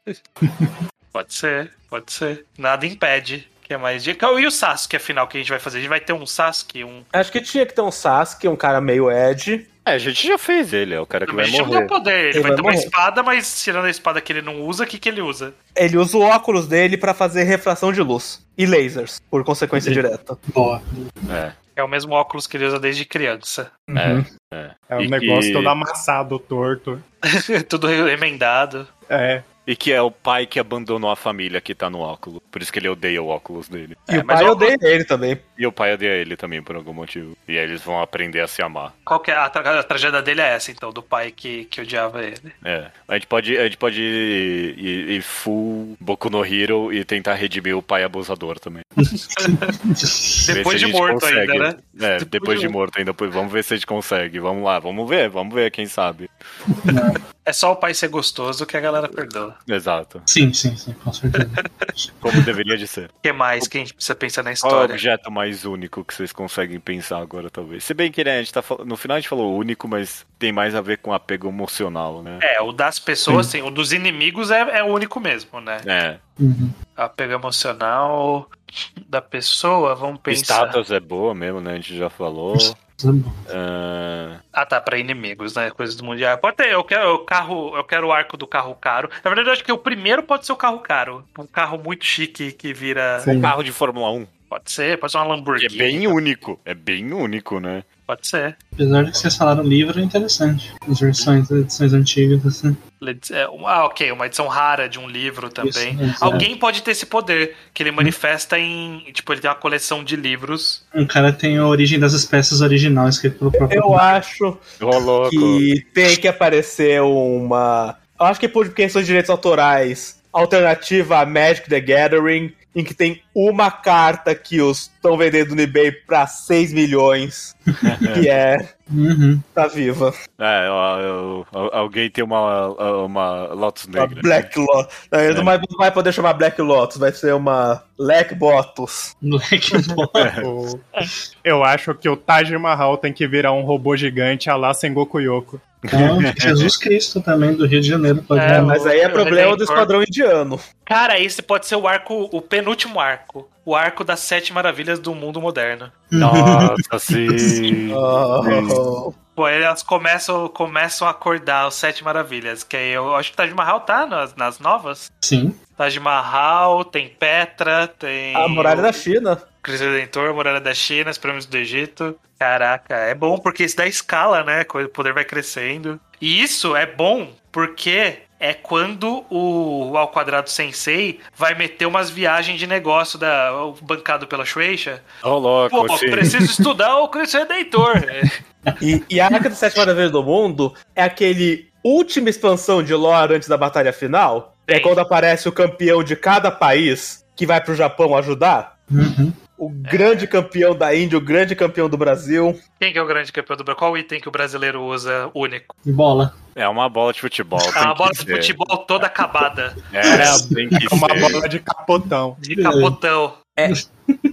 Pode ser, pode ser. Nada impede. Que é mais dica. E o Sasuke, afinal, que a gente vai fazer? A gente vai ter um Sasuke, um. Acho que tinha que ter um Sasuke, um cara meio Ed. É, a gente já fez ele, é o cara que vai morrer. o poder. Ele, Ele vai, vai ter uma morrer. espada, mas tirando a espada que ele não usa, o que, que ele usa? Ele usa o óculos dele pra fazer refração de luz e lasers, por consequência direta. Boa. É, É o mesmo óculos que ele usa desde criança. é, é. É um E negócio que- todo amassado, torto. Tudo emendado. É. E que é o pai que abandonou a família que tá no óculos. Por isso que ele odeia o óculos dele. E É, o pai odeia ele também. E o pai odeia ele também, por algum motivo. E aí eles vão aprender a se amar. Qual que é a, tra- a tragédia dele é essa, então, do pai que, que odiava ele. É. A gente pode, a gente pode ir, ir- ir full Boku no Hero e tentar redimir o pai abusador também. Depois de morto consegue. ainda, né? É, Depois depois, de morto ainda. Vamos ver se a gente consegue. Vamos lá, vamos ver, vamos ver, quem sabe. É só o pai ser gostoso que a galera perdoa. Exato. Sim, sim, sim, com certeza. Como deveria de ser. O que mais que a gente precisa pensar na Qual é o história? objeto mais único que vocês conseguem pensar agora, talvez? Se bem que né, a gente tá no final a gente falou único, mas tem mais a ver com apego emocional, né? É, o das pessoas, sim. O dos inimigos é, é o único mesmo, né? É. Uhum. Apego emocional da pessoa, vamos pensar. Status é boa mesmo, né? A gente já falou. Ah, Ah, tá, pra inimigos, né? Coisas do mundial. Pode ter, eu quero o carro, eu quero o arco do carro caro. Na verdade, eu acho que o primeiro pode ser o carro caro. Um carro muito chique que vira. Sim. um carro de Fórmula 1. Pode ser, pode ser uma Que é Lamborghini. bem único. É bem único, né? Pode ser. Apesar de que vocês falaram livro, é interessante. As versões, as edições antigas, assim. É, Ah, ok, uma edição rara de um livro também. Isso, exato. Alguém pode ter esse poder, que ele manifesta em. Tipo, ele tem uma coleção de livros. Um cara tem a origem das espécies original escrito pelo próprio. Eu acho que tem que aparecer uma Eu acho que por questões de direitos autorais, alternativa a Magic the Gathering, em que tem uma carta que os estão vendendo no eBay pra 6 milhões, que é Uhum. tá viva. É, ó, eu- alguém tem uma, uma Lotus Uma Negra. Black Lotus. É. não vai, não vai poder chamar Black Lotus, vai ser uma Black Botus. O- Eu acho que o Taj Mahal tem que virar um robô gigante a lá Sengoku Yoko. Então, Jesus Cristo também do Rio de Janeiro. Pode É, é, Mas aí é problema do Redentor. Esquadrão Indiano. Cara, esse pode ser o arco, o penúltimo arco. O arco das sete maravilhas do mundo moderno. Nossa, sim. Oh. Pô, elas começam, começam a acordar os sete maravilhas. Que aí eu acho que Taj Mahal tá nas, nas novas. Sim. Taj Mahal, tem Petra, tem. A muralha o da China. Cristo Redentor, Muralha da China, as pirâmides do Egito. Caraca, é bom porque isso dá escala, né? O poder vai crescendo. E isso é bom porque é quando o ao quadrado sensei vai meter umas viagens de negócio da bancado pela Shueisha. Ô, louco, Pô, sim. preciso estudar o Cristo Redentor. É. E, e a Arca das Sete Maravilhas do Mundo é aquele última expansão de lore antes da batalha final. É Sim. quando aparece o campeão de cada país que vai pro Japão ajudar. Uhum. O grande campeão da Índia, o grande campeão do Brasil. Quem que é o grande campeão do Brasil? Qual item que o brasileiro usa único? E bola. É uma bola de futebol. É tem uma bola de ser. futebol toda acabada, É, tem que Uma ser. bola de capotão. de capotão. É,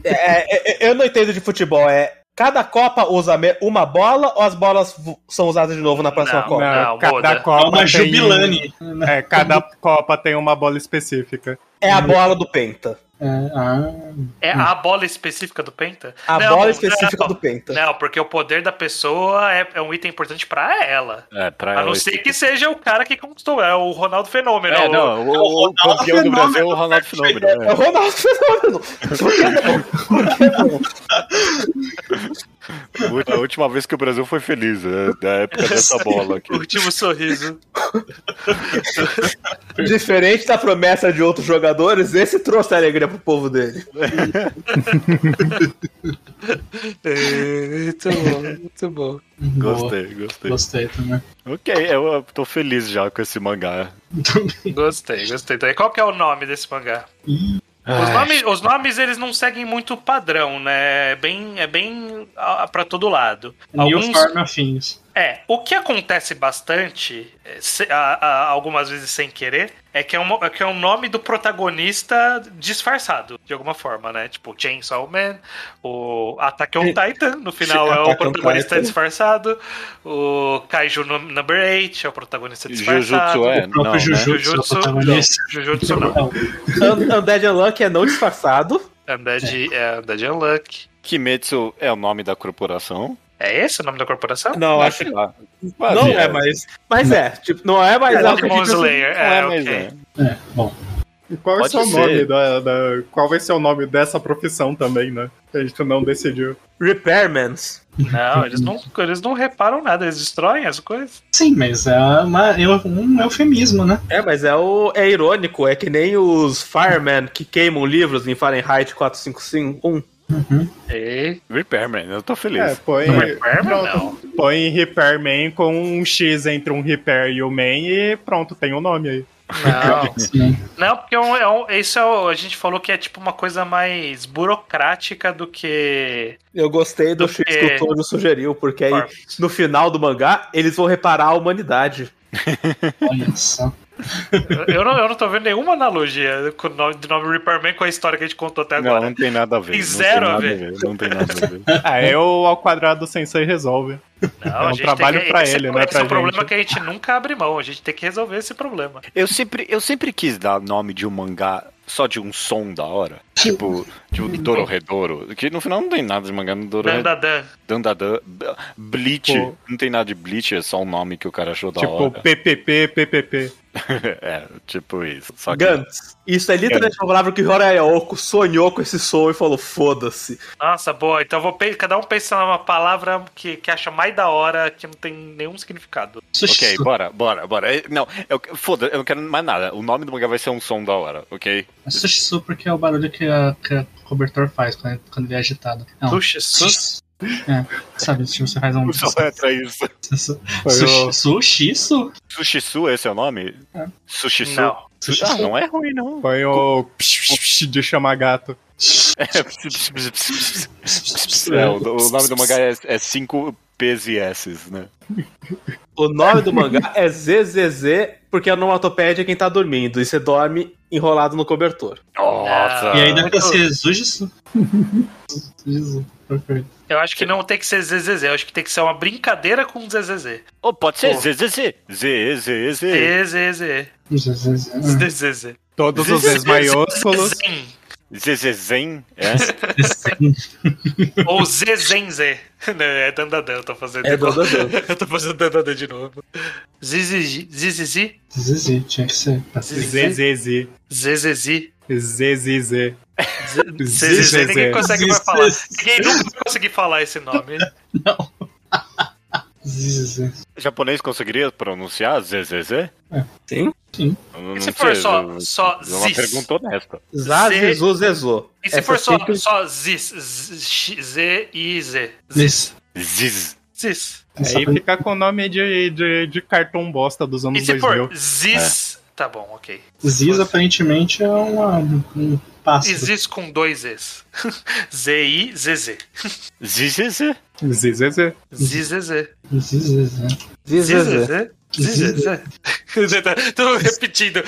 é, é, eu não entendo de futebol. É cada Copa usa uma bola ou as bolas são usadas de novo na próxima Não, Copa? não. cada muda. É Copa uma tem- jubilane. É, cada Copa tem uma bola específica. É a bola do Penta. É, É a bola específica do Penta? A Não, bola específica não. do Penta. Não, porque o poder da pessoa é, é um item importante pra ela. É, pra A não ela ser que seja o cara que conquistou, é o Ronaldo Fenômeno. É, o- não, o, É o o Ronaldo campeão do Fenômeno. Brasil é o Ronaldo Fenômeno. É o Ronaldo Fenômeno. Por que não? Por que não? A última vez que o Brasil foi feliz, é, da época dessa bola aqui. O último sorriso. Diferente da promessa de outros jogadores, esse trouxe alegria pro povo dele. É, muito bom, muito bom. boa. Gostei, gostei. Gostei também. Ok, eu, tô feliz já com esse mangá. Gostei, gostei. Então, qual que é o nome desse mangá? Os nomes, os nomes, eles não seguem muito padrão, né? É bem, é bem pra todo lado. New Alguns, Farm afins. É, o que acontece bastante, é, se- a- a- algumas vezes sem querer, é que é, um, é que é um nome do protagonista disfarçado, de alguma forma, né? Tipo, Chainsaw Man, o Attack on Titan, no final é o Attack on protagonista disfarçado, o Kaiju no- Number 8 é o protagonista disfarçado. Jujutsu é? O próprio Não, né? Jujutsu, é o Jujutsu, protagonista. Jujutsu não. Não, Un- Undead Unluck é não disfarçado. Undead é Undead Unluck. Kimetsu é o nome da corporação. É esse o nome da corporação? Não, acho que lá. não é, mas. Mas é, tipo, não é mais É, algo que Demon Slayer, Não é, é, mas ok. é. é, bom. E qual vai Pode ser o ser. nome da, da- Qual vai ser o nome dessa profissão também, né? Que a gente não decidiu. Repairmans. Não, eles não, eles não reparam nada, eles destroem as coisas. Sim, mas é uma, é um eufemismo, né? É, mas é, o, é irônico, é que nem os firemen que queimam livros em Fahrenheit 4551. E... Repairman, eu tô feliz. É, põe, Não é Repairman, pronto, não. põe Repairman com um X entre um Repair e o Man e pronto, tem o nome aí. Não, Sim. não porque é um, é um- isso é o- a gente falou que é tipo uma coisa mais burocrática do que. Eu gostei do Do X que- que o Tônio sugeriu, porque aí no final do mangá eles vão reparar a humanidade. Olha só. Eu não, eu não tô vendo nenhuma analogia com o nome, do nome Repairman com a história que a gente contou até Não, agora. não tem nada a ver. Tem não zero tem a nada ver. Não tem nada a ver. Ah, eu ao quadrado sensei resolve. Não, é a um trabalho que, pra esse, ele, né, Esse é pra um problema que a gente nunca abre mão. A gente tem que resolver esse problema. Eu sempre, eu sempre quis dar nome de um mangá só de um som da hora. Tipo, tipo Dororedoro. Que no final não tem nada de mangá no Dororedoro. Dandadan. Dandadan. Bleach. Pô. Não tem nada de Bleach, é só um nome que o cara achou da tipo, hora. PPP, PPP. é, tipo isso. Só que Gantz. Isso é literalmente uma palavra que Horayaoko sonhou com esse som e falou: foda-se. Nossa, boa. Então eu vou pe- cada um pensa numa palavra que, que acha mais da hora, que não tem nenhum significado. Ok, bora, bora, bora. É, Não, eu, foda, eu não quero mais nada. O nome do mangá vai ser um som da hora, ok? É Sushisu porque é o barulho que a, que a cobertor faz quando, quando ele é agitado. É um Puxa, sus. É, sabe, tipo, você faz um. O- Sushi, sushi, isso? Sushisu, esse é o nome? É. Sushisu? Não. Sushi. Ah, não é ruim, não. Foi o de chamar gato. É, o, o nome do mangá é, é 5 P's e S's, né? O nome do mangá é ZZZ, porque a onomatopeia é quem tá dormindo, e você dorme enrolado no cobertor. Nossa. E pra muito- ser Zujisu. Zujisu, perfeito. Eu acho que não tem que ser ZZZ, eu acho que tem que ser uma brincadeira com ZZZ. Oh, pode ser. ZZZ. ZZZ. Zujisu. ZZZ. Todos os Z's maiúsculos. Zen. ZZzen, é? Ou ZZZ. Não, é Dandadan, eu tô fazendo É. Dandadan. Eu tô fazendo Dandadan de novo. ZZZ. ZZZ. Zizi, tinha que ser. pra ser. ZZZ. ZZZ. Ninguém consegue mais falar. Ninguém nunca vai conseguir falar esse nome. Zizi. O japonês conseguiria pronunciar ZZZ? Sim? Sim. Não E se for só, só É uma Ziz? pergunta honesta. Zazizu Zezô. E se for só, simples- só Ziz? Z, Z, I, Z. Ziz. Ziz. Ziz. Aí fica com o nome de, de, de cartão bosta dos E anos se 2000. for Ziz? Tá bom, ok. Ziz aparentemente é uma, um E pássaro. Ziz com dois Zs. Z-I, Z-Z. ZZZ. ZZZ. Z-Z-Z. ZZZ. Z-Z-Z. Tô repetindo.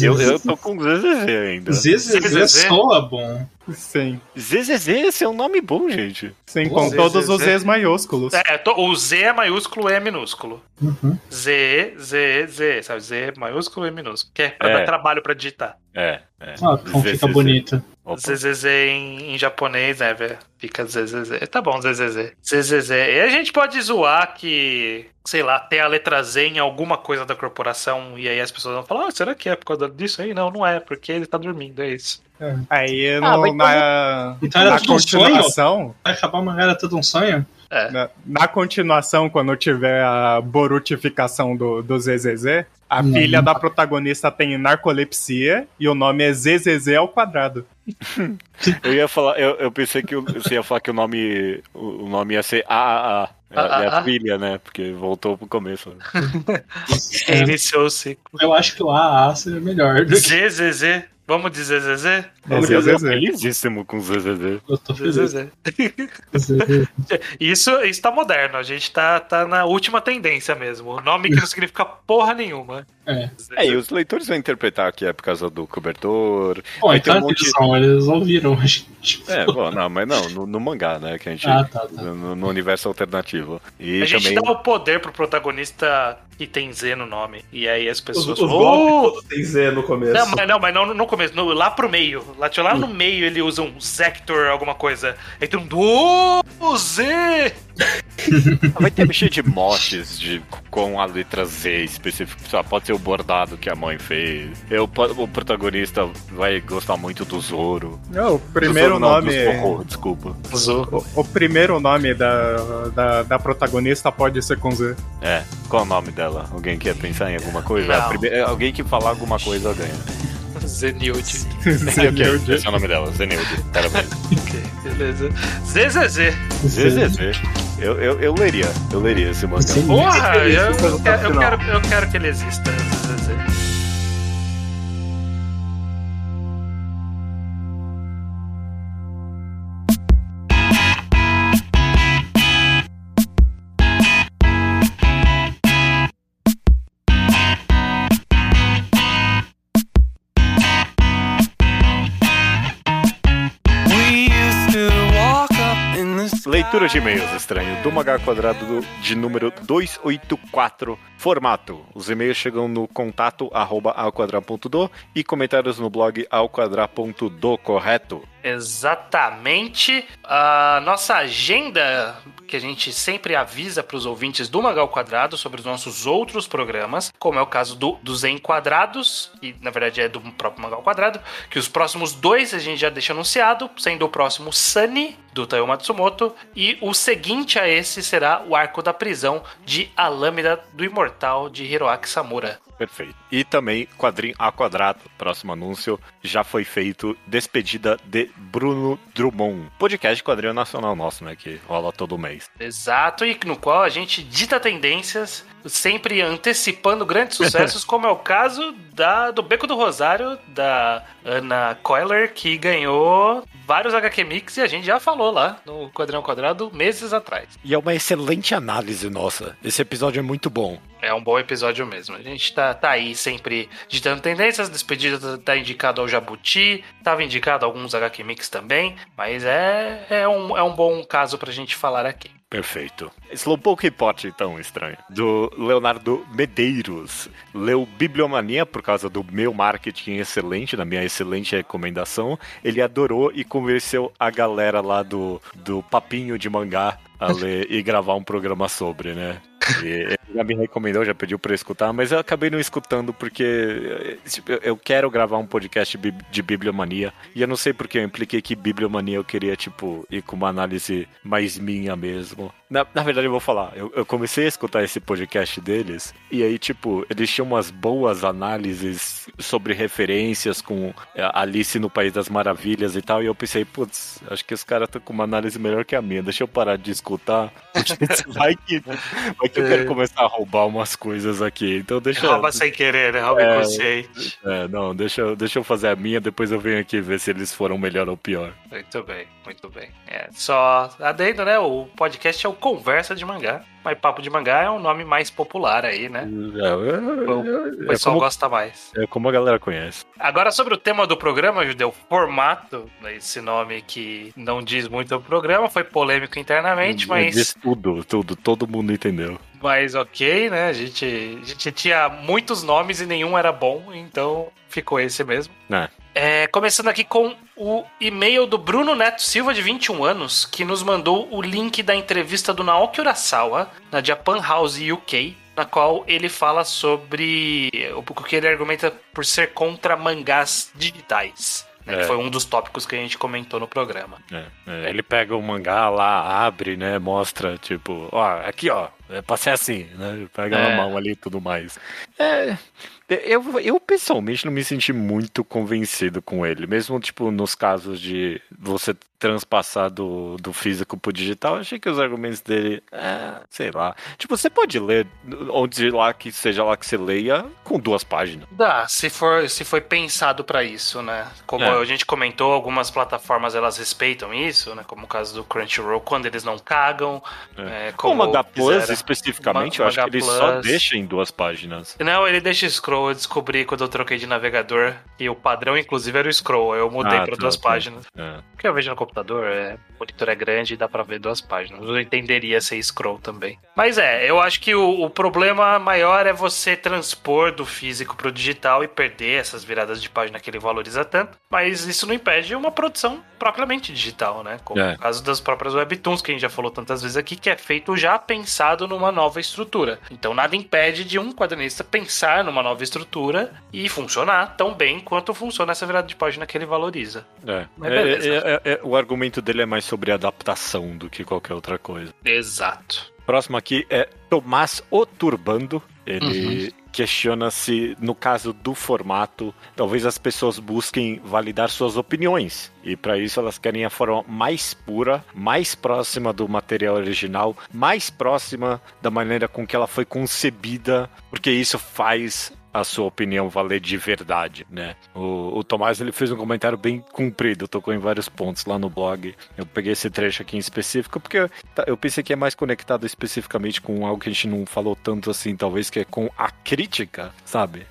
Eu, eu tô com ZZZ ainda. ZZZ. soa bom. Sim. ZZZ, esse é um nome bom, gente. Sim, com todos os Z's maiúsculos. É, o Z é maiúsculo, E é minúsculo. Uhum. Z, Z, Z, sabe? Z maiúsculo, E minúsculo. Que é pra É. dar trabalho pra digitar. É, é. Ah, como fica bonito. Opa. ZZZ em, em japonês, né, velho? Fica ZZZ. Tá bom, ZZZ. ZZZ. E a gente pode zoar que, sei lá, tem a letra Z em alguma coisa da corporação e aí as pessoas vão falar, ah, será que é por causa disso aí? Não, não é, porque ele tá dormindo, é isso. Aí Ah, no- na, Então era na tudo um sonho? continuação, Vai acabar o mangá, era tudo um sonho? É. na, na continuação, quando tiver a borutificação do, do ZZZ, a Hum. filha da protagonista tem narcolepsia e o nome é ZZZ ao quadrado. Eu ia falar, eu, eu pensei que você ia falar que o nome, o o nome ia ser AAA. É, é AAA? a filha, né? Porque voltou pro começo. né? Iniciou o ciclo. Eu acho que o AA seria melhor ZZZ. Vamos de ZZZ? É Eu tô ZZZ. felizíssimo com ZZZ. eu tô feliz. ZZZ. Isso, isso tá moderno, a gente tá, tá na última tendência mesmo. O nome que não significa porra nenhuma. É. É, e os leitores vão interpretar que é por causa do cobertor. Bom, Aí então tem um a monte- eles, são, eles ouviram a gente. É, bom, não, mas não, no, no mangá, né? Que a gente. Ah, tá, tá. No, no universo alternativo. E a gente também. dá o poder pro protagonista que tem Z no nome. E aí as pessoas. os "Oh!" têm Z no começo. Não, mas não, mas não no começo, no- lá pro meio. Lá, lá no meio ele usa um Sector, alguma coisa. Aí todo mundo. Oh, Z! Vai ter cheio de motes de, com a letra Z específico. Só pode ser o bordado que a mãe fez. Eu, o protagonista vai gostar muito do Zoro. Não, o primeiro Do Zoro, não, nome. do Zorro, desculpa. O, o primeiro nome da, da, da protagonista pode ser com Z. É, qual é o nome dela? Alguém quer pensar em alguma coisa? Primeira- alguém que falar alguma coisa ganha. Zenilde. ok, esse é o nome dela, Zenilde. Parabéns. ok, beleza. ZZZ. ZZZ. Eu, eu, eu leria, eu leria esse mangá. Porra, eu, eu, eu, quero, eu quero que ele exista. Leitura de e-mails estranho do Magar Quadrado do- de número 284. Formato: os e-mails chegam no contato arroba e comentários no blog alquadra.do, correto? Exatamente. A nossa agenda, que a gente sempre avisa para os ouvintes do Magal Quadrado sobre os nossos outros programas, como é o caso do, dos Enquadrados, que na verdade é do próprio Magal Quadrado, que os próximos dois a gente já deixa anunciado, sendo o próximo Sunny, do Taiyo Matsumoto, e o seguinte a esse será o Arco da Prisão de A Lâmina do Imortal de Hiroaki Samura. Perfeito. E também quadrinho A Quadrado, próximo anúncio, já foi feito Despedida de Bruno Drummond. Podcast de quadrinho nacional nosso, né? Que rola todo mês. Exato, e no qual a gente dita tendências, sempre antecipando grandes sucessos, como é o caso da, do Beco do Rosário, da Ana Coiler, que ganhou vários HQ Mix e a gente já falou lá no Quadrão Quadrado meses atrás. E é uma excelente análise nossa. Esse episódio é muito bom. É um bom episódio mesmo. A gente tá, tá aí sempre ditando tendências. Despedida tá indicado ao Jabuti, tava indicado a alguns HQ Mix também, mas é, é, um, é um bom caso pra gente falar aqui. Perfeito. Slowpoke Report, então, estranho. Do Leonardo Medeiros. Leu Bibliomania por causa do meu marketing excelente, da minha excelente recomendação. Ele adorou e convenceu a galera lá do, do Papinho de Mangá a ler e gravar um programa sobre, né? Ele já me recomendou, já pediu eu escutar, mas eu acabei não escutando porque tipo, eu quero gravar um podcast de bibliomania. E eu não sei porque eu impliquei que bibliomania eu queria, tipo, ir com uma análise mais minha mesmo. Na, na verdade, eu vou falar, eu, eu, comecei a escutar esse podcast deles, e aí, tipo, eles tinham umas boas análises sobre referências com é, Alice no País das Maravilhas e tal, e eu pensei, putz, acho que os caras estão com uma análise melhor que a minha, deixa eu parar de escutar. vai que, vai que eu quero começar a roubar umas coisas aqui, então deixa Rouba sem querer, né? Rouba é, inconsciente. É, não, deixa, deixa eu fazer a minha, depois eu venho aqui ver se eles foram melhor ou pior. Muito bem, muito bem. É, só adendo, né? O podcast é o Conversa de Mangá. Mas Papo de Mangá é um nome mais popular aí, né? É, é, o é pessoal como, gosta mais. É como a galera conhece. Agora, sobre o tema do programa, Judeu, formato, né, esse nome que não diz muito o programa, foi polêmico internamente, mas. Diz tudo, tudo, todo mundo entendeu. Mas ok, né? A gente, a gente tinha muitos nomes e nenhum era bom, então ficou esse mesmo. É. É, começando aqui com o e-mail do Bruno Neto Silva, de 21 anos, que nos mandou o link da entrevista do Naoki Urasawa na Japan House UK, na qual ele fala sobre o que ele argumenta por ser contra mangás digitais. Né, é. Que foi um dos tópicos que a gente comentou no programa. É, é, ele pega o mangá lá, abre, né? Mostra, tipo, ó, aqui ó, é pra ser assim, né? Pega na é. mão ali e tudo mais. É. Eu, eu pessoalmente não me senti muito convencido com ele, mesmo tipo nos casos de você transpassar do, do físico pro digital, achei que os argumentos dele, é, sei lá. Tipo, você pode ler onde lá que seja lá que você leia com duas páginas. Dá, se for se foi pensado para isso, né? Como é. a gente comentou, algumas plataformas elas respeitam isso, né? Como o caso do Crunchyroll, quando eles não cagam. É. É, como o Manga Plus, especificamente, eu acho que ele Plus... só deixa em duas páginas. Não, ele deixa scroll. Eu descobri quando eu troquei de navegador e o padrão, inclusive, era o scroll. Eu mudei ah, para duas tá, páginas. É. Porque eu vejo no computador é, o monitor é grande e dá pra ver duas páginas. Eu entenderia ser scroll também. Mas é, eu acho que o, o problema maior é você transpor do físico pro digital e perder essas viradas de página que ele valoriza tanto. Mas isso não impede uma produção propriamente digital, né? Como é. o caso das próprias webtoons, que a gente já falou tantas vezes aqui, que é feito já pensado numa nova estrutura. Então nada impede de um quadrinista pensar numa nova estrutura e funcionar tão bem quanto funciona essa virada de página que ele valoriza. É. É, é, é, o argumento dele é mais sobre adaptação do que qualquer outra coisa. Exato. Próximo aqui é Tomás Oturbando. Ele uhum. questiona se, no caso do formato, talvez as pessoas busquem validar suas opiniões. E para isso elas querem a forma mais pura, mais próxima do material original, mais próxima da maneira com que ela foi concebida, porque isso faz a sua opinião valer de verdade, né? O, o Tomás ele fez um comentário bem comprido, tocou em vários pontos lá no blog. Eu peguei esse trecho aqui em específico porque tá, eu pensei que é mais conectado especificamente com algo que a gente não falou tanto assim, talvez que é com a crítica, sabe?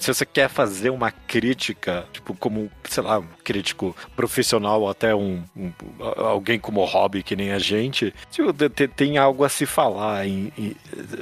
Se você quer fazer uma crítica, tipo como, sei lá, um crítico profissional ou até um, um alguém como hobby que nem a gente, tipo, tem algo a se falar em, em,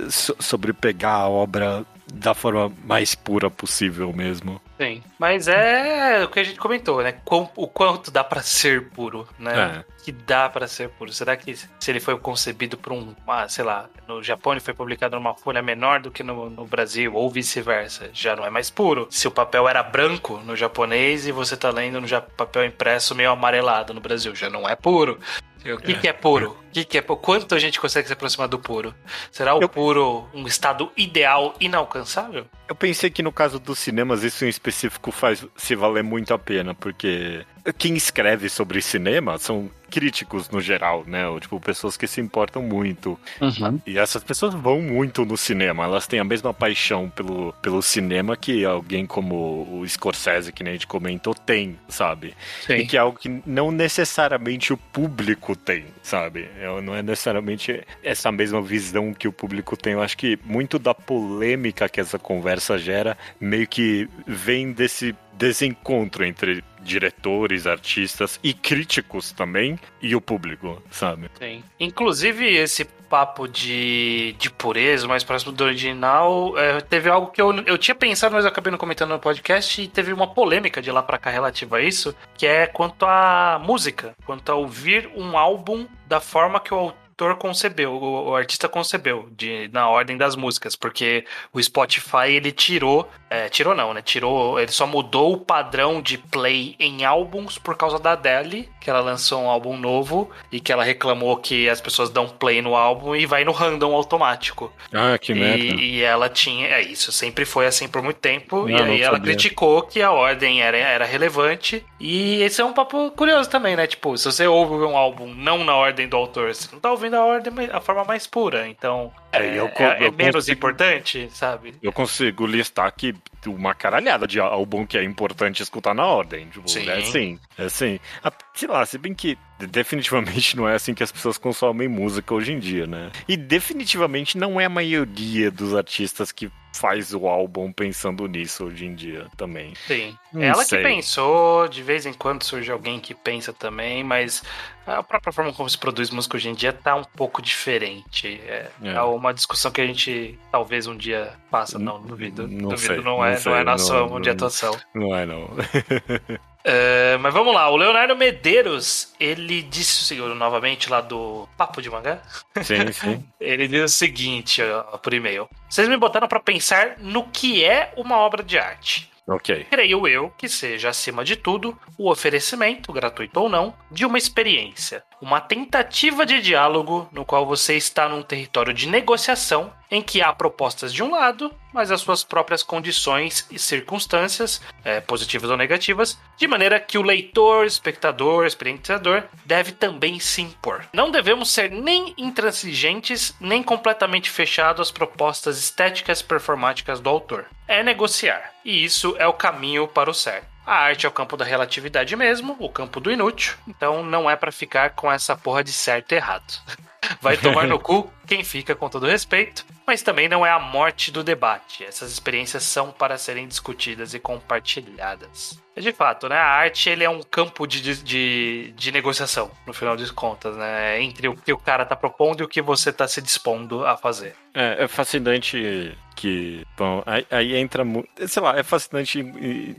sobre pegar a obra da forma mais pura possível mesmo. Sim, mas é o que a gente comentou, né? O quanto dá para ser puro, né? É. Que dá para ser puro. Será que se ele foi concebido por um, ah, sei lá, no Japão ele foi publicado numa folha menor do que no, no Brasil, ou vice-versa, já não é mais puro? Se o papel era branco no japonês e você tá lendo no papel impresso meio amarelado no Brasil, já não é puro. O que, que é puro? O que, que é? Quanto a gente consegue se aproximar do puro? Será o Eu- puro um estado ideal inalcançável? Eu pensei que no caso dos cinemas, isso em específico faz se valer muito a pena, porque quem escreve sobre cinema são críticos no geral, né? Ou, tipo, pessoas que se importam muito. E essas pessoas vão muito no cinema, elas têm a mesma paixão pelo, pelo cinema que alguém como o Scorsese, que nem a gente comentou, tem, sabe? E que é algo que não necessariamente o público tem, sabe? É, Não é necessariamente essa mesma visão que o público tem. Eu acho que muito da polêmica que essa conversa gera meio que vem desse desencontro entre diretores, artistas e críticos também e o público, sabe? Sim. Inclusive, esse papo de, de pureza, mais próximo do original, é, teve algo que eu, eu tinha pensado, mas eu acabei não comentando no podcast, e teve uma polêmica de lá pra cá relativa a isso, que é quanto à música, quanto a ouvir um álbum da forma que o autor concebeu, o, o artista concebeu, de, na ordem das músicas, porque o Spotify, ele tirou, é, tirou não, né, tirou, ele só mudou o padrão de play em álbuns por causa da Adele, que ela lançou um álbum novo, e que ela reclamou que as pessoas dão play no álbum e vai no random automático. Ah, que E, e ela tinha. É isso, sempre foi assim por muito tempo. e Não, aí não ela sabia. criticou que a ordem era, era relevante. E esse é um papo curioso também, né? Tipo, se você ouve um álbum não na ordem do autor, você não tá ouvindo a ordem, a forma mais pura. Então. É, É, eu co- é- é eu menos consigo- importante, sabe? Eu consigo listar aqui uma caralhada de álbum que é importante escutar na ordem. Tipo, Sim. É assim, é assim. Sei lá, se bem que definitivamente não é assim que as pessoas consomem música hoje em dia, né? E definitivamente não é a maioria dos artistas que faz o álbum pensando nisso hoje em dia também. Sim. Não Ela sei. que pensou, de vez em quando surge alguém que pensa também, mas a própria forma como se produz música hoje em dia tá um pouco diferente. É, É. é uma discussão que a gente talvez um dia faça. Não, duvido. Não duvido, sei, não, não é, sei, não é nossa não- mão de não- atuação. Não é, não. É, mas vamos lá, o Leonardo Medeiros, ele disse o seguinte, novamente lá do Papo de Mangá, sim, sim. ele diz o seguinte ó, por e-mail. Vocês me botaram pra pensar no que é uma obra de arte. Ok. Creio eu que seja, acima de tudo, o oferecimento, gratuito ou não, de uma experiência. Uma tentativa de diálogo no qual você está num território de negociação em que há propostas de um lado, mas as suas próprias condições e circunstâncias, eh, positivas ou negativas, de maneira que o leitor, espectador, experienciador deve também se impor. Não devemos ser nem intransigentes, nem completamente fechados às propostas estéticas performáticas do autor. É negociar, e isso é o caminho para o certo. A arte é o campo da relatividade mesmo, o campo do inútil, então não é pra ficar com essa porra de certo e errado. Vai tomar no cu quem fica com todo respeito, mas também não é a morte do debate. Essas experiências são para serem discutidas e compartilhadas. É de fato, né? A arte ele é um campo de, de, de negociação, no final das contas, né? Entre o que o cara tá propondo e o que você tá se dispondo a fazer. É, é fascinante que. Bom, aí, aí entra. Sei lá, é fascinante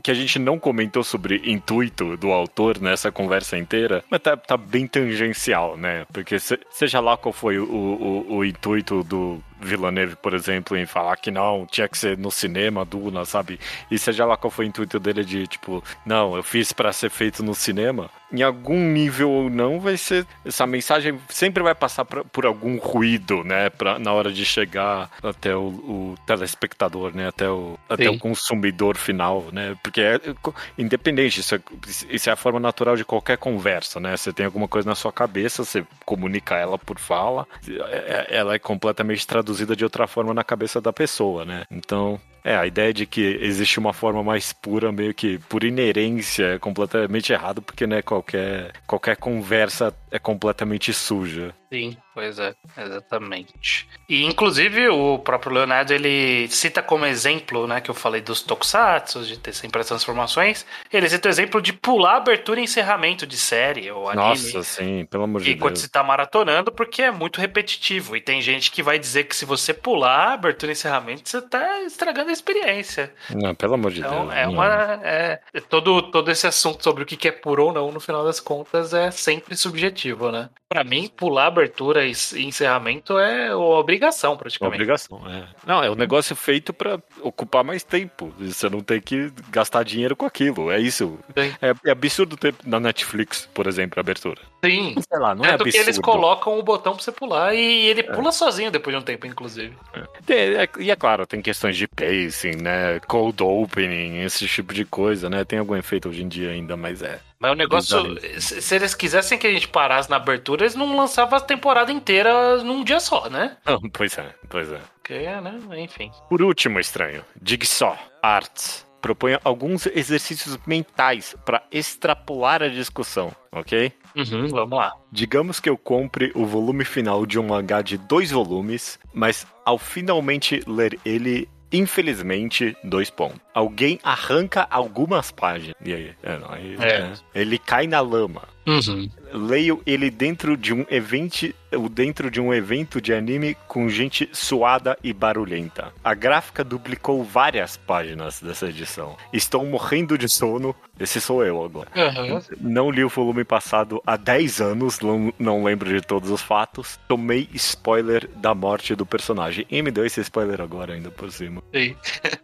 que a gente não comentou sobre intuito do autor nessa conversa inteira, mas tá, tá bem tangencial, né? Porque se- seja lá qual foi o, o, o intuito do Villeneuve, por exemplo, em falar que não, tinha que ser no cinema, Duna, sabe? E seja lá qual foi o intuito dele de, tipo, não, eu fiz pra ser feito no cinema, em algum nível ou não, vai ser. Essa mensagem sempre vai passar pra- por algum ruído, né? Pra, na hora de chegar até o, o telespectador, né? Até, o, até o consumidor final, né? Porque é independente, isso é, isso é a forma natural de qualquer conversa, né? Você tem alguma coisa na sua cabeça, você comunica ela por fala, é- é- ela é completamente traduzida de outra forma na cabeça da pessoa, né? Então, é, a ideia de que existe uma forma mais pura, meio que por inerência, é completamente errado, porque né, qualquer, qualquer conversa é completamente suja. Sim, pois é, exatamente. E inclusive o próprio Leonardo ele cita como exemplo, né, que eu falei dos tokusatsu, de ter sempre as transformações, ele cita o exemplo de pular abertura e encerramento de série ou anime. Nossa, sim, pelo amor de E quando Deus. você tá maratonando, porque é muito repetitivo. E tem gente que vai dizer que se você pular abertura e encerramento, você tá estragando a experiência. Não, pelo amor de Então, Deus. é não. uma. É, é todo, todo esse assunto sobre o que que é puro ou não, no final das contas, é sempre subjetivo, né? Pra mim, pular abertura e encerramento é uma obrigação, Uma praticamente. obrigação, é. Não, é um negócio feito pra ocupar mais tempo. Você não tem que gastar dinheiro com aquilo. É isso. É, é absurdo ter na Netflix, por exemplo, a abertura. Sim. Sei lá, não é Tanto que absurdo. eles colocam o botão pra você pular e ele pula sozinho depois de um tempo, inclusive. Tem- é- e é claro, tem questões de pacing, né? Cold opening, esse tipo de coisa, né? Tem algum efeito hoje em dia ainda, mas é. Mas o negócio, se, se eles quisessem que a gente parasse na abertura, eles não lançavam a temporada inteira num dia só, né? Pois é, pois é. Porque, né? Enfim. Por último, estranho, Jigsaw Arts propõe alguns exercícios mentais para extrapolar a discussão, ok? Uhum, vamos lá. Digamos que eu compre o volume final de um mangá de dois volumes, mas ao finalmente ler ele, infelizmente, dois pontos. Alguém arranca algumas páginas. E aí? É, não, aí É. é. Ele cai na lama. Uhum. Leio ele dentro de um evento, dentro de um evento de anime com gente suada e barulhenta. A gráfica duplicou várias páginas dessa edição. Estou morrendo de sono. Esse sou eu agora. Uhum. Não li o volume passado há 10 anos, não, não lembro de todos os fatos. Tomei spoiler da morte do personagem. E me deu esse spoiler agora, ainda por cima. Sim.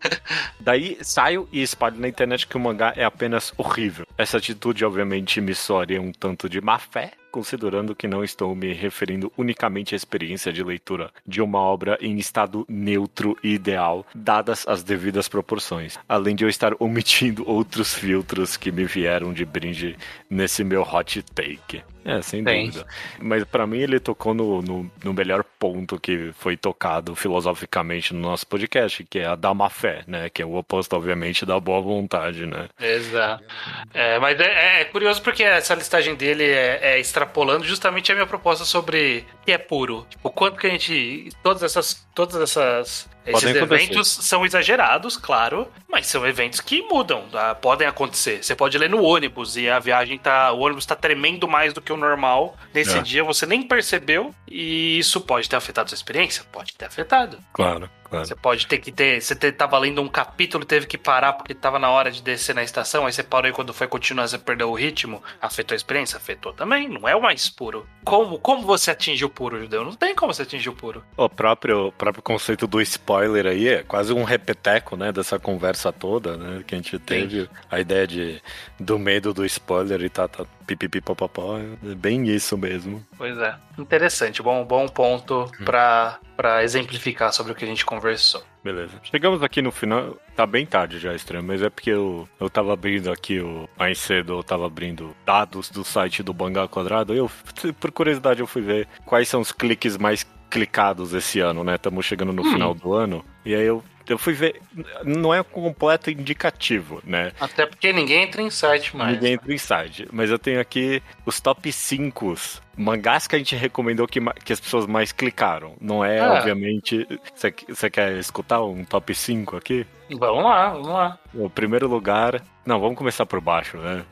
Daí saio e espalho na internet que o mangá é apenas horrível. Essa atitude, obviamente, me soaria um tanto de má fé, considerando que não estou me referindo unicamente à experiência de leitura de uma obra em estado neutro e ideal, dadas as devidas proporções. Além de eu estar omitindo outros filtros que me vieram de brinde nesse meu hot take. É, sem Tem. dúvida. Mas pra mim ele tocou no, no, no melhor ponto que foi tocado filosoficamente no nosso podcast, que é a da má fé, né? Que é o oposto, obviamente, da boa vontade, né? Exato. É, mas é, é curioso porque essa listagem dele é, é extrapolando justamente a minha proposta sobre o que é puro. Tipo, o quanto que a gente. Todas essas. Todas essas. Esses Podem acontecer. eventos são exagerados, claro, mas são eventos que mudam, tá? podem acontecer. Você pode ler no ônibus e a viagem tá. O ônibus tá tremendo mais do que o normal. Nesse É. dia você nem percebeu e isso pode ter afetado sua experiência? Pode ter afetado. Claro, claro. Você pode ter que ter. Você te- tava lendo um capítulo e teve que parar porque tava na hora de descer na estação, aí você parou e quando foi continuar você perdeu o ritmo. Afetou a experiência? Afetou também. Não é o mais puro. Como, como você atingiu o puro, judeu? Não tem como você atingir o puro. O próprio, o próprio conceito do spoiler aí é quase um repeteco, né, dessa conversa toda, né, que a gente teve. A ideia de, do medo do spoiler e tá, tá pipipipopopó, é bem isso mesmo. Pois é. Interessante. Bom, bom ponto pra, pra exemplificar sobre o que a gente conversou. Beleza. Chegamos aqui no final. Tá bem tarde já, estranho, mas é porque eu, eu tava abrindo aqui o. Mais cedo eu tava abrindo dados do site do Bangá Quadrado. Eu, por curiosidade, eu fui ver quais são os cliques mais clicados esse ano, né? Estamos chegando no final do ano. E aí eu, eu fui ver. Não é um completo indicativo, né? Até porque ninguém entra em site mais. Ninguém entra em site. Mas eu tenho aqui os top 5 mangás que a gente recomendou que, que as pessoas mais clicaram. Não é, Ah. obviamente. Você- quer escutar um top 5 aqui? Vamos lá, vamos lá. O primeiro lugar. Não, vamos começar por baixo, né?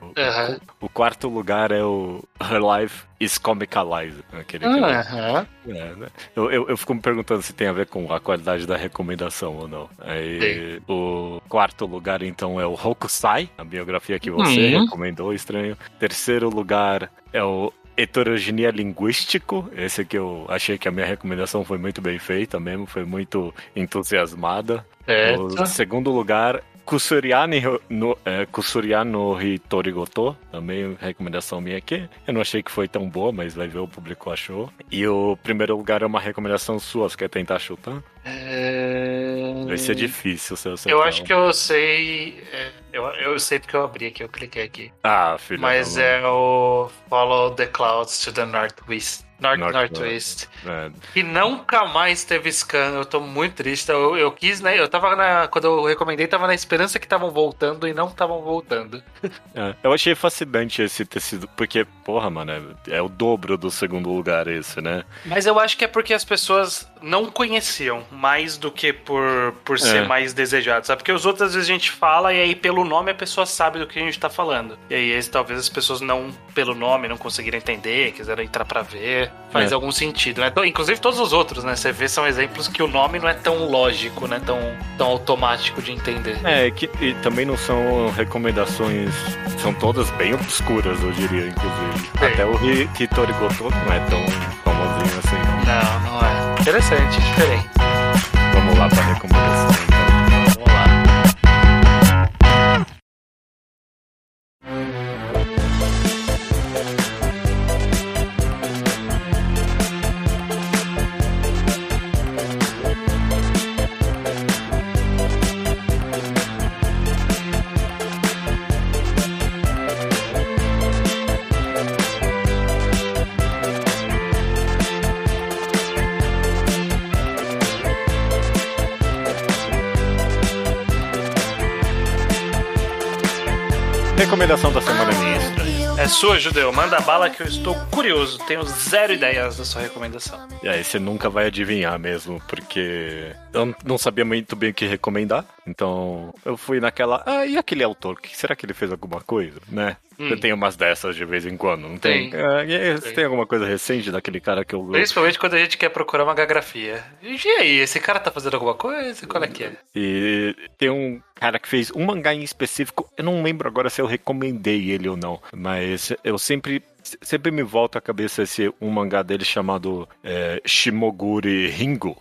O, o quarto lugar é o Her Life is Comicalized. Aquele que eu- é, né? eu, eu, eu fico me perguntando se tem a ver com a qualidade da recomendação ou não. Aí, o quarto lugar, então, é o Hokusai, a biografia que você Uhum. recomendou, estranho. Terceiro lugar é o Heterogenia Linguístico. Esse aqui eu achei que a minha recomendação foi muito bem feita mesmo, foi muito entusiasmada. Certo. O segundo lugar, Kusuriani no, é, Kusuriani no Hitorigoto, também recomendação minha aqui. Eu não achei que foi tão boa, mas vai ver o público achou. E o primeiro lugar é uma recomendação sua, você quer tentar chutar? É... Vai ser difícil se eu. Eu acho que eu sei. é, Eu, eu sei porque eu abri aqui, eu cliquei aqui. Ah, filho. Mas é o Follow the Clouds to the Northwest. North, North- Northwest. é, Que nunca mais teve scan. Eu tô muito triste. Eu, eu quis, né? Eu tava na. Quando eu recomendei, tava na esperança que estavam voltando e não estavam voltando. é. Eu achei fascinante esse ter sido. Porque, porra, mano, é, é o dobro do segundo lugar esse, né? Mas eu acho que é porque as pessoas não conheciam, mais do que por, por ser É. mais desejado, sabe? Porque os outros às vezes a gente fala e aí pelo nome a pessoa sabe do que a gente tá falando. E aí talvez as pessoas não, pelo nome, não conseguiram entender, quiseram entrar pra ver. Faz É. algum sentido, né? Inclusive todos os outros, né? Você vê são exemplos que o nome não é tão lógico, né? Tão, tão automático de entender. É, que, e também não são recomendações, são todas bem obscuras, eu diria, inclusive. É. Até o Ri- Hitori Goto não é tão famosinho assim, não. Não, não é. Interessante, diferente. Vamos lá pra recomendação, então. Vamos lá. Recomendação da semana ministra. É sua, Judeu. Manda bala que eu estou curioso. Tenho zero ideias da sua recomendação. E aí você nunca vai adivinhar mesmo, porque eu não sabia muito bem o que recomendar. Então eu fui naquela. Ah, e aquele autor? Que será que ele fez alguma coisa, né? Hum. Eu tenho umas dessas de vez em quando, não tem? Tem. Você Tem. tem alguma coisa recente daquele cara que eu. Principalmente quando a gente quer procurar uma gagrafia. E aí, esse cara tá fazendo alguma coisa? Qual é que é? E tem um cara que fez um mangá em específico. Eu não lembro agora se eu recomendei ele ou não, mas eu sempre. Sempre me volta à cabeça esse um mangá dele chamado é, Shimoguri Ringo.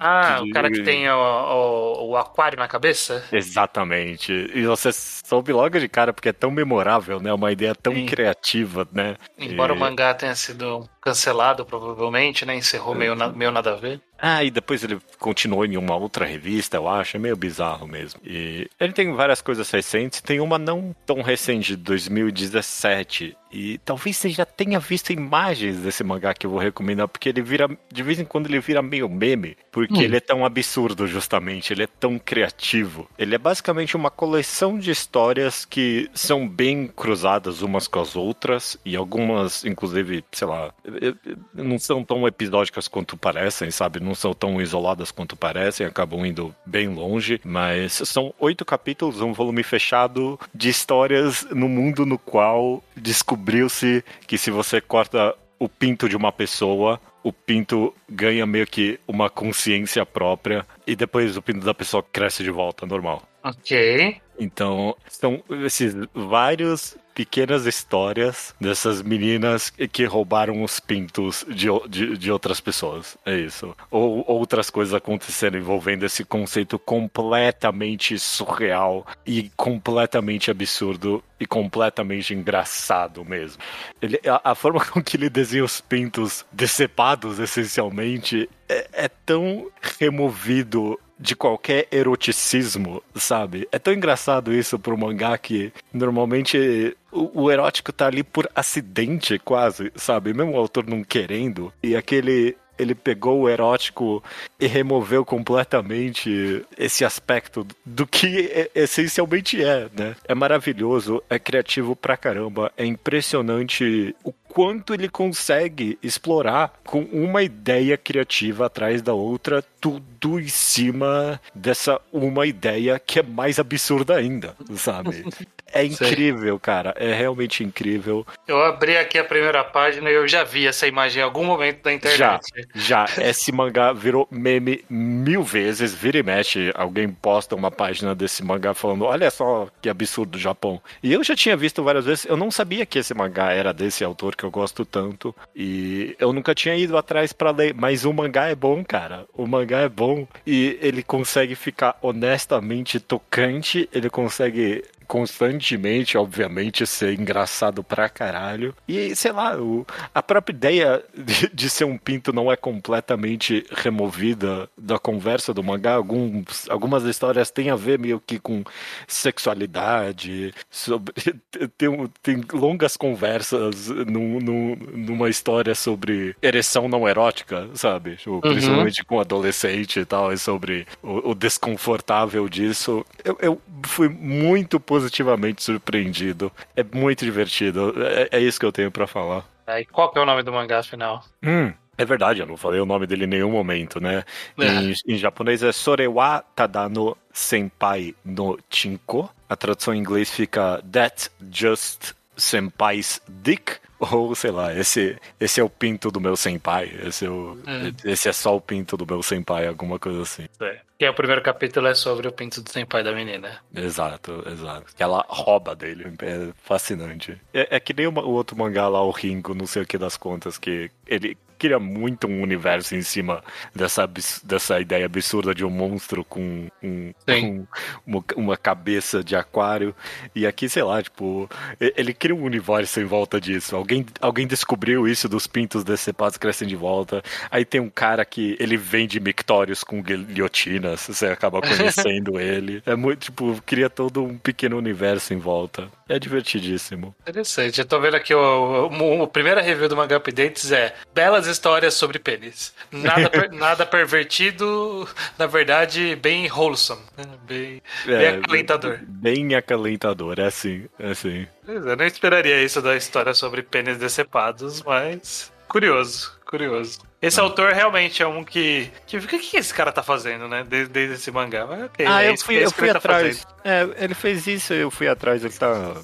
Ah, o cara que tem o, o, o aquário na cabeça? Exatamente. E você soube logo de cara, porque é tão memorável, né? Uma ideia tão Sim. criativa, né? Embora E- o mangá tenha sido cancelado, provavelmente, né? Encerrou meio, na- meio nada a ver. Ah, e depois ele continuou em uma outra revista, eu acho. É meio bizarro mesmo. E ele tem várias coisas recentes. Tem uma não tão recente, de 2017. E talvez você já tenha visto imagens desse mangá que eu vou recomendar, porque ele vira. De vez em quando ele vira meio meme. Porque Hum. ele é tão absurdo, justamente. Ele é tão criativo. Ele é basicamente uma coleção de histórias que são bem cruzadas umas com as outras. E algumas, inclusive, sei lá, eh, eh, não são tão episódicas quanto parecem, sabe? Não são tão isoladas quanto parecem, acabam indo bem longe. Mas são oito capítulos, um volume fechado de histórias no mundo no qual descobriu-se que se você corta o pinto de uma pessoa, o pinto ganha meio que uma consciência própria e depois o pinto da pessoa cresce de volta normal. Ok. Então, são esses vários pequenas histórias dessas meninas que roubaram os pintos de, de, de outras pessoas. É isso. Ou outras coisas acontecendo envolvendo esse conceito completamente surreal e completamente absurdo e completamente engraçado mesmo. Ele, a, a forma com que ele desenha os pintos decepados, essencialmente, é, é tão removido de qualquer eroticismo, sabe? É tão engraçado isso pro mangá que normalmente o, o erótico tá ali por acidente, quase, sabe? Mesmo o autor não querendo. E aquele. Ele pegou o erótico e removeu completamente esse aspecto do que e- essencialmente é, né? É maravilhoso, é criativo pra caramba, é impressionante o quanto ele consegue explorar com uma ideia criativa atrás da outra, tudo em cima dessa uma ideia que é mais absurda ainda, sabe? É incrível, cara. É realmente incrível. Eu abri aqui a primeira página e eu já vi essa imagem em algum momento da internet. Já, esse mangá virou meme mil vezes. Vira e mexe, alguém posta uma página desse mangá falando: Olha só que absurdo o Japão. E eu já tinha visto várias vezes. Eu não sabia que esse mangá era desse autor que eu gosto tanto. E eu nunca tinha ido atrás pra ler. Mas o mangá é bom, cara. O mangá é bom. E ele consegue ficar honestamente tocante. Ele consegue constantemente, obviamente, ser engraçado pra caralho. E, sei lá, o, a própria ideia de, de ser um pinto não é completamente removida da conversa do mangá. Alguns, algumas histórias têm a ver meio que com sexualidade, sobre, tem, tem longas conversas num, num- numa história sobre ereção não erótica, sabe? Tipo, Principalmente com adolescente e tal, e sobre o, o desconfortável disso. Eu, eu fui muito positivamente surpreendido. É muito divertido. É, é isso que eu tenho pra falar. Aí, qual que é o nome do mangá, afinal? Hum, É verdade, eu não falei o nome dele em nenhum momento, né? É. Em, em japonês é Sorewa Tadano Senpai no Chinko. A tradução em inglês fica That's Just Senpai's Dick. Ou, sei lá, esse, esse é o pinto do meu senpai. Esse é, o, esse é só o pinto do meu senpai, alguma coisa assim. É. Que é o primeiro capítulo é sobre o pinto do senpai da menina. Exato, exato. Que ela rouba dele. É fascinante. É, é que nem o, o outro mangá lá, o Ringo, não sei o que das contas, que ele cria muito um universo em cima dessa, dessa ideia absurda de um monstro com, um, com uma, uma cabeça de aquário. E aqui, sei lá, tipo, ele cria um universo em volta disso. Alguém, alguém descobriu isso dos pintos decepados crescem de volta. Aí tem um cara que ele vende mictórios com guilhotinas, você acaba conhecendo ele. É muito, tipo, cria todo um pequeno universo em volta. É divertidíssimo. Interessante. Eu tô vendo aqui o, o, o primeira review do Manga Updates é Belas histórias sobre pênis. Nada, per- nada pervertido, na verdade, bem wholesome. né? Bem, bem acalentador. Bem acalentador, é assim, é assim. É, Eu não esperaria isso da história sobre pênis decepados, mas curioso, curioso. Esse autor realmente é um que. que o que, que esse cara tá fazendo, né? Desde, desde esse mangá. Mas, ok, Ah, é eu fui, é eu que fui ele tá atrás. fazendo. É, ele fez isso, eu fui atrás. Ele tá,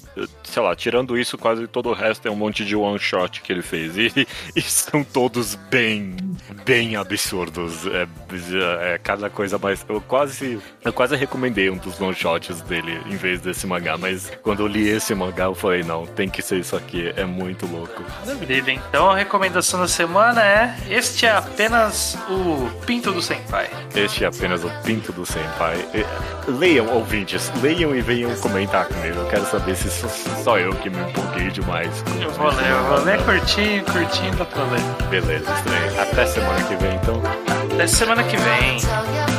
sei lá, tirando isso, quase todo o resto é um monte de one shot que ele fez. E, e são todos bem, bem absurdos. É, é cada coisa mais. Eu quase, eu quase recomendei um dos one shots dele em vez desse mangá, mas quando eu li esse mangá, eu falei, não, tem que ser isso aqui, é muito louco. Maravilha. Então a recomendação da semana é: Este é apenas o Pinto do Senpai. Este é apenas o pinto do Senpai. Leiam, ouvintes, leiam e venham comentar comigo. Eu quero saber se sou só eu que me empolguei demais. Eu vou ler, eu vou ler curtinho, curtinho, dá pra ler. Beleza, estranho. Até semana que vem, então. Até semana que vem.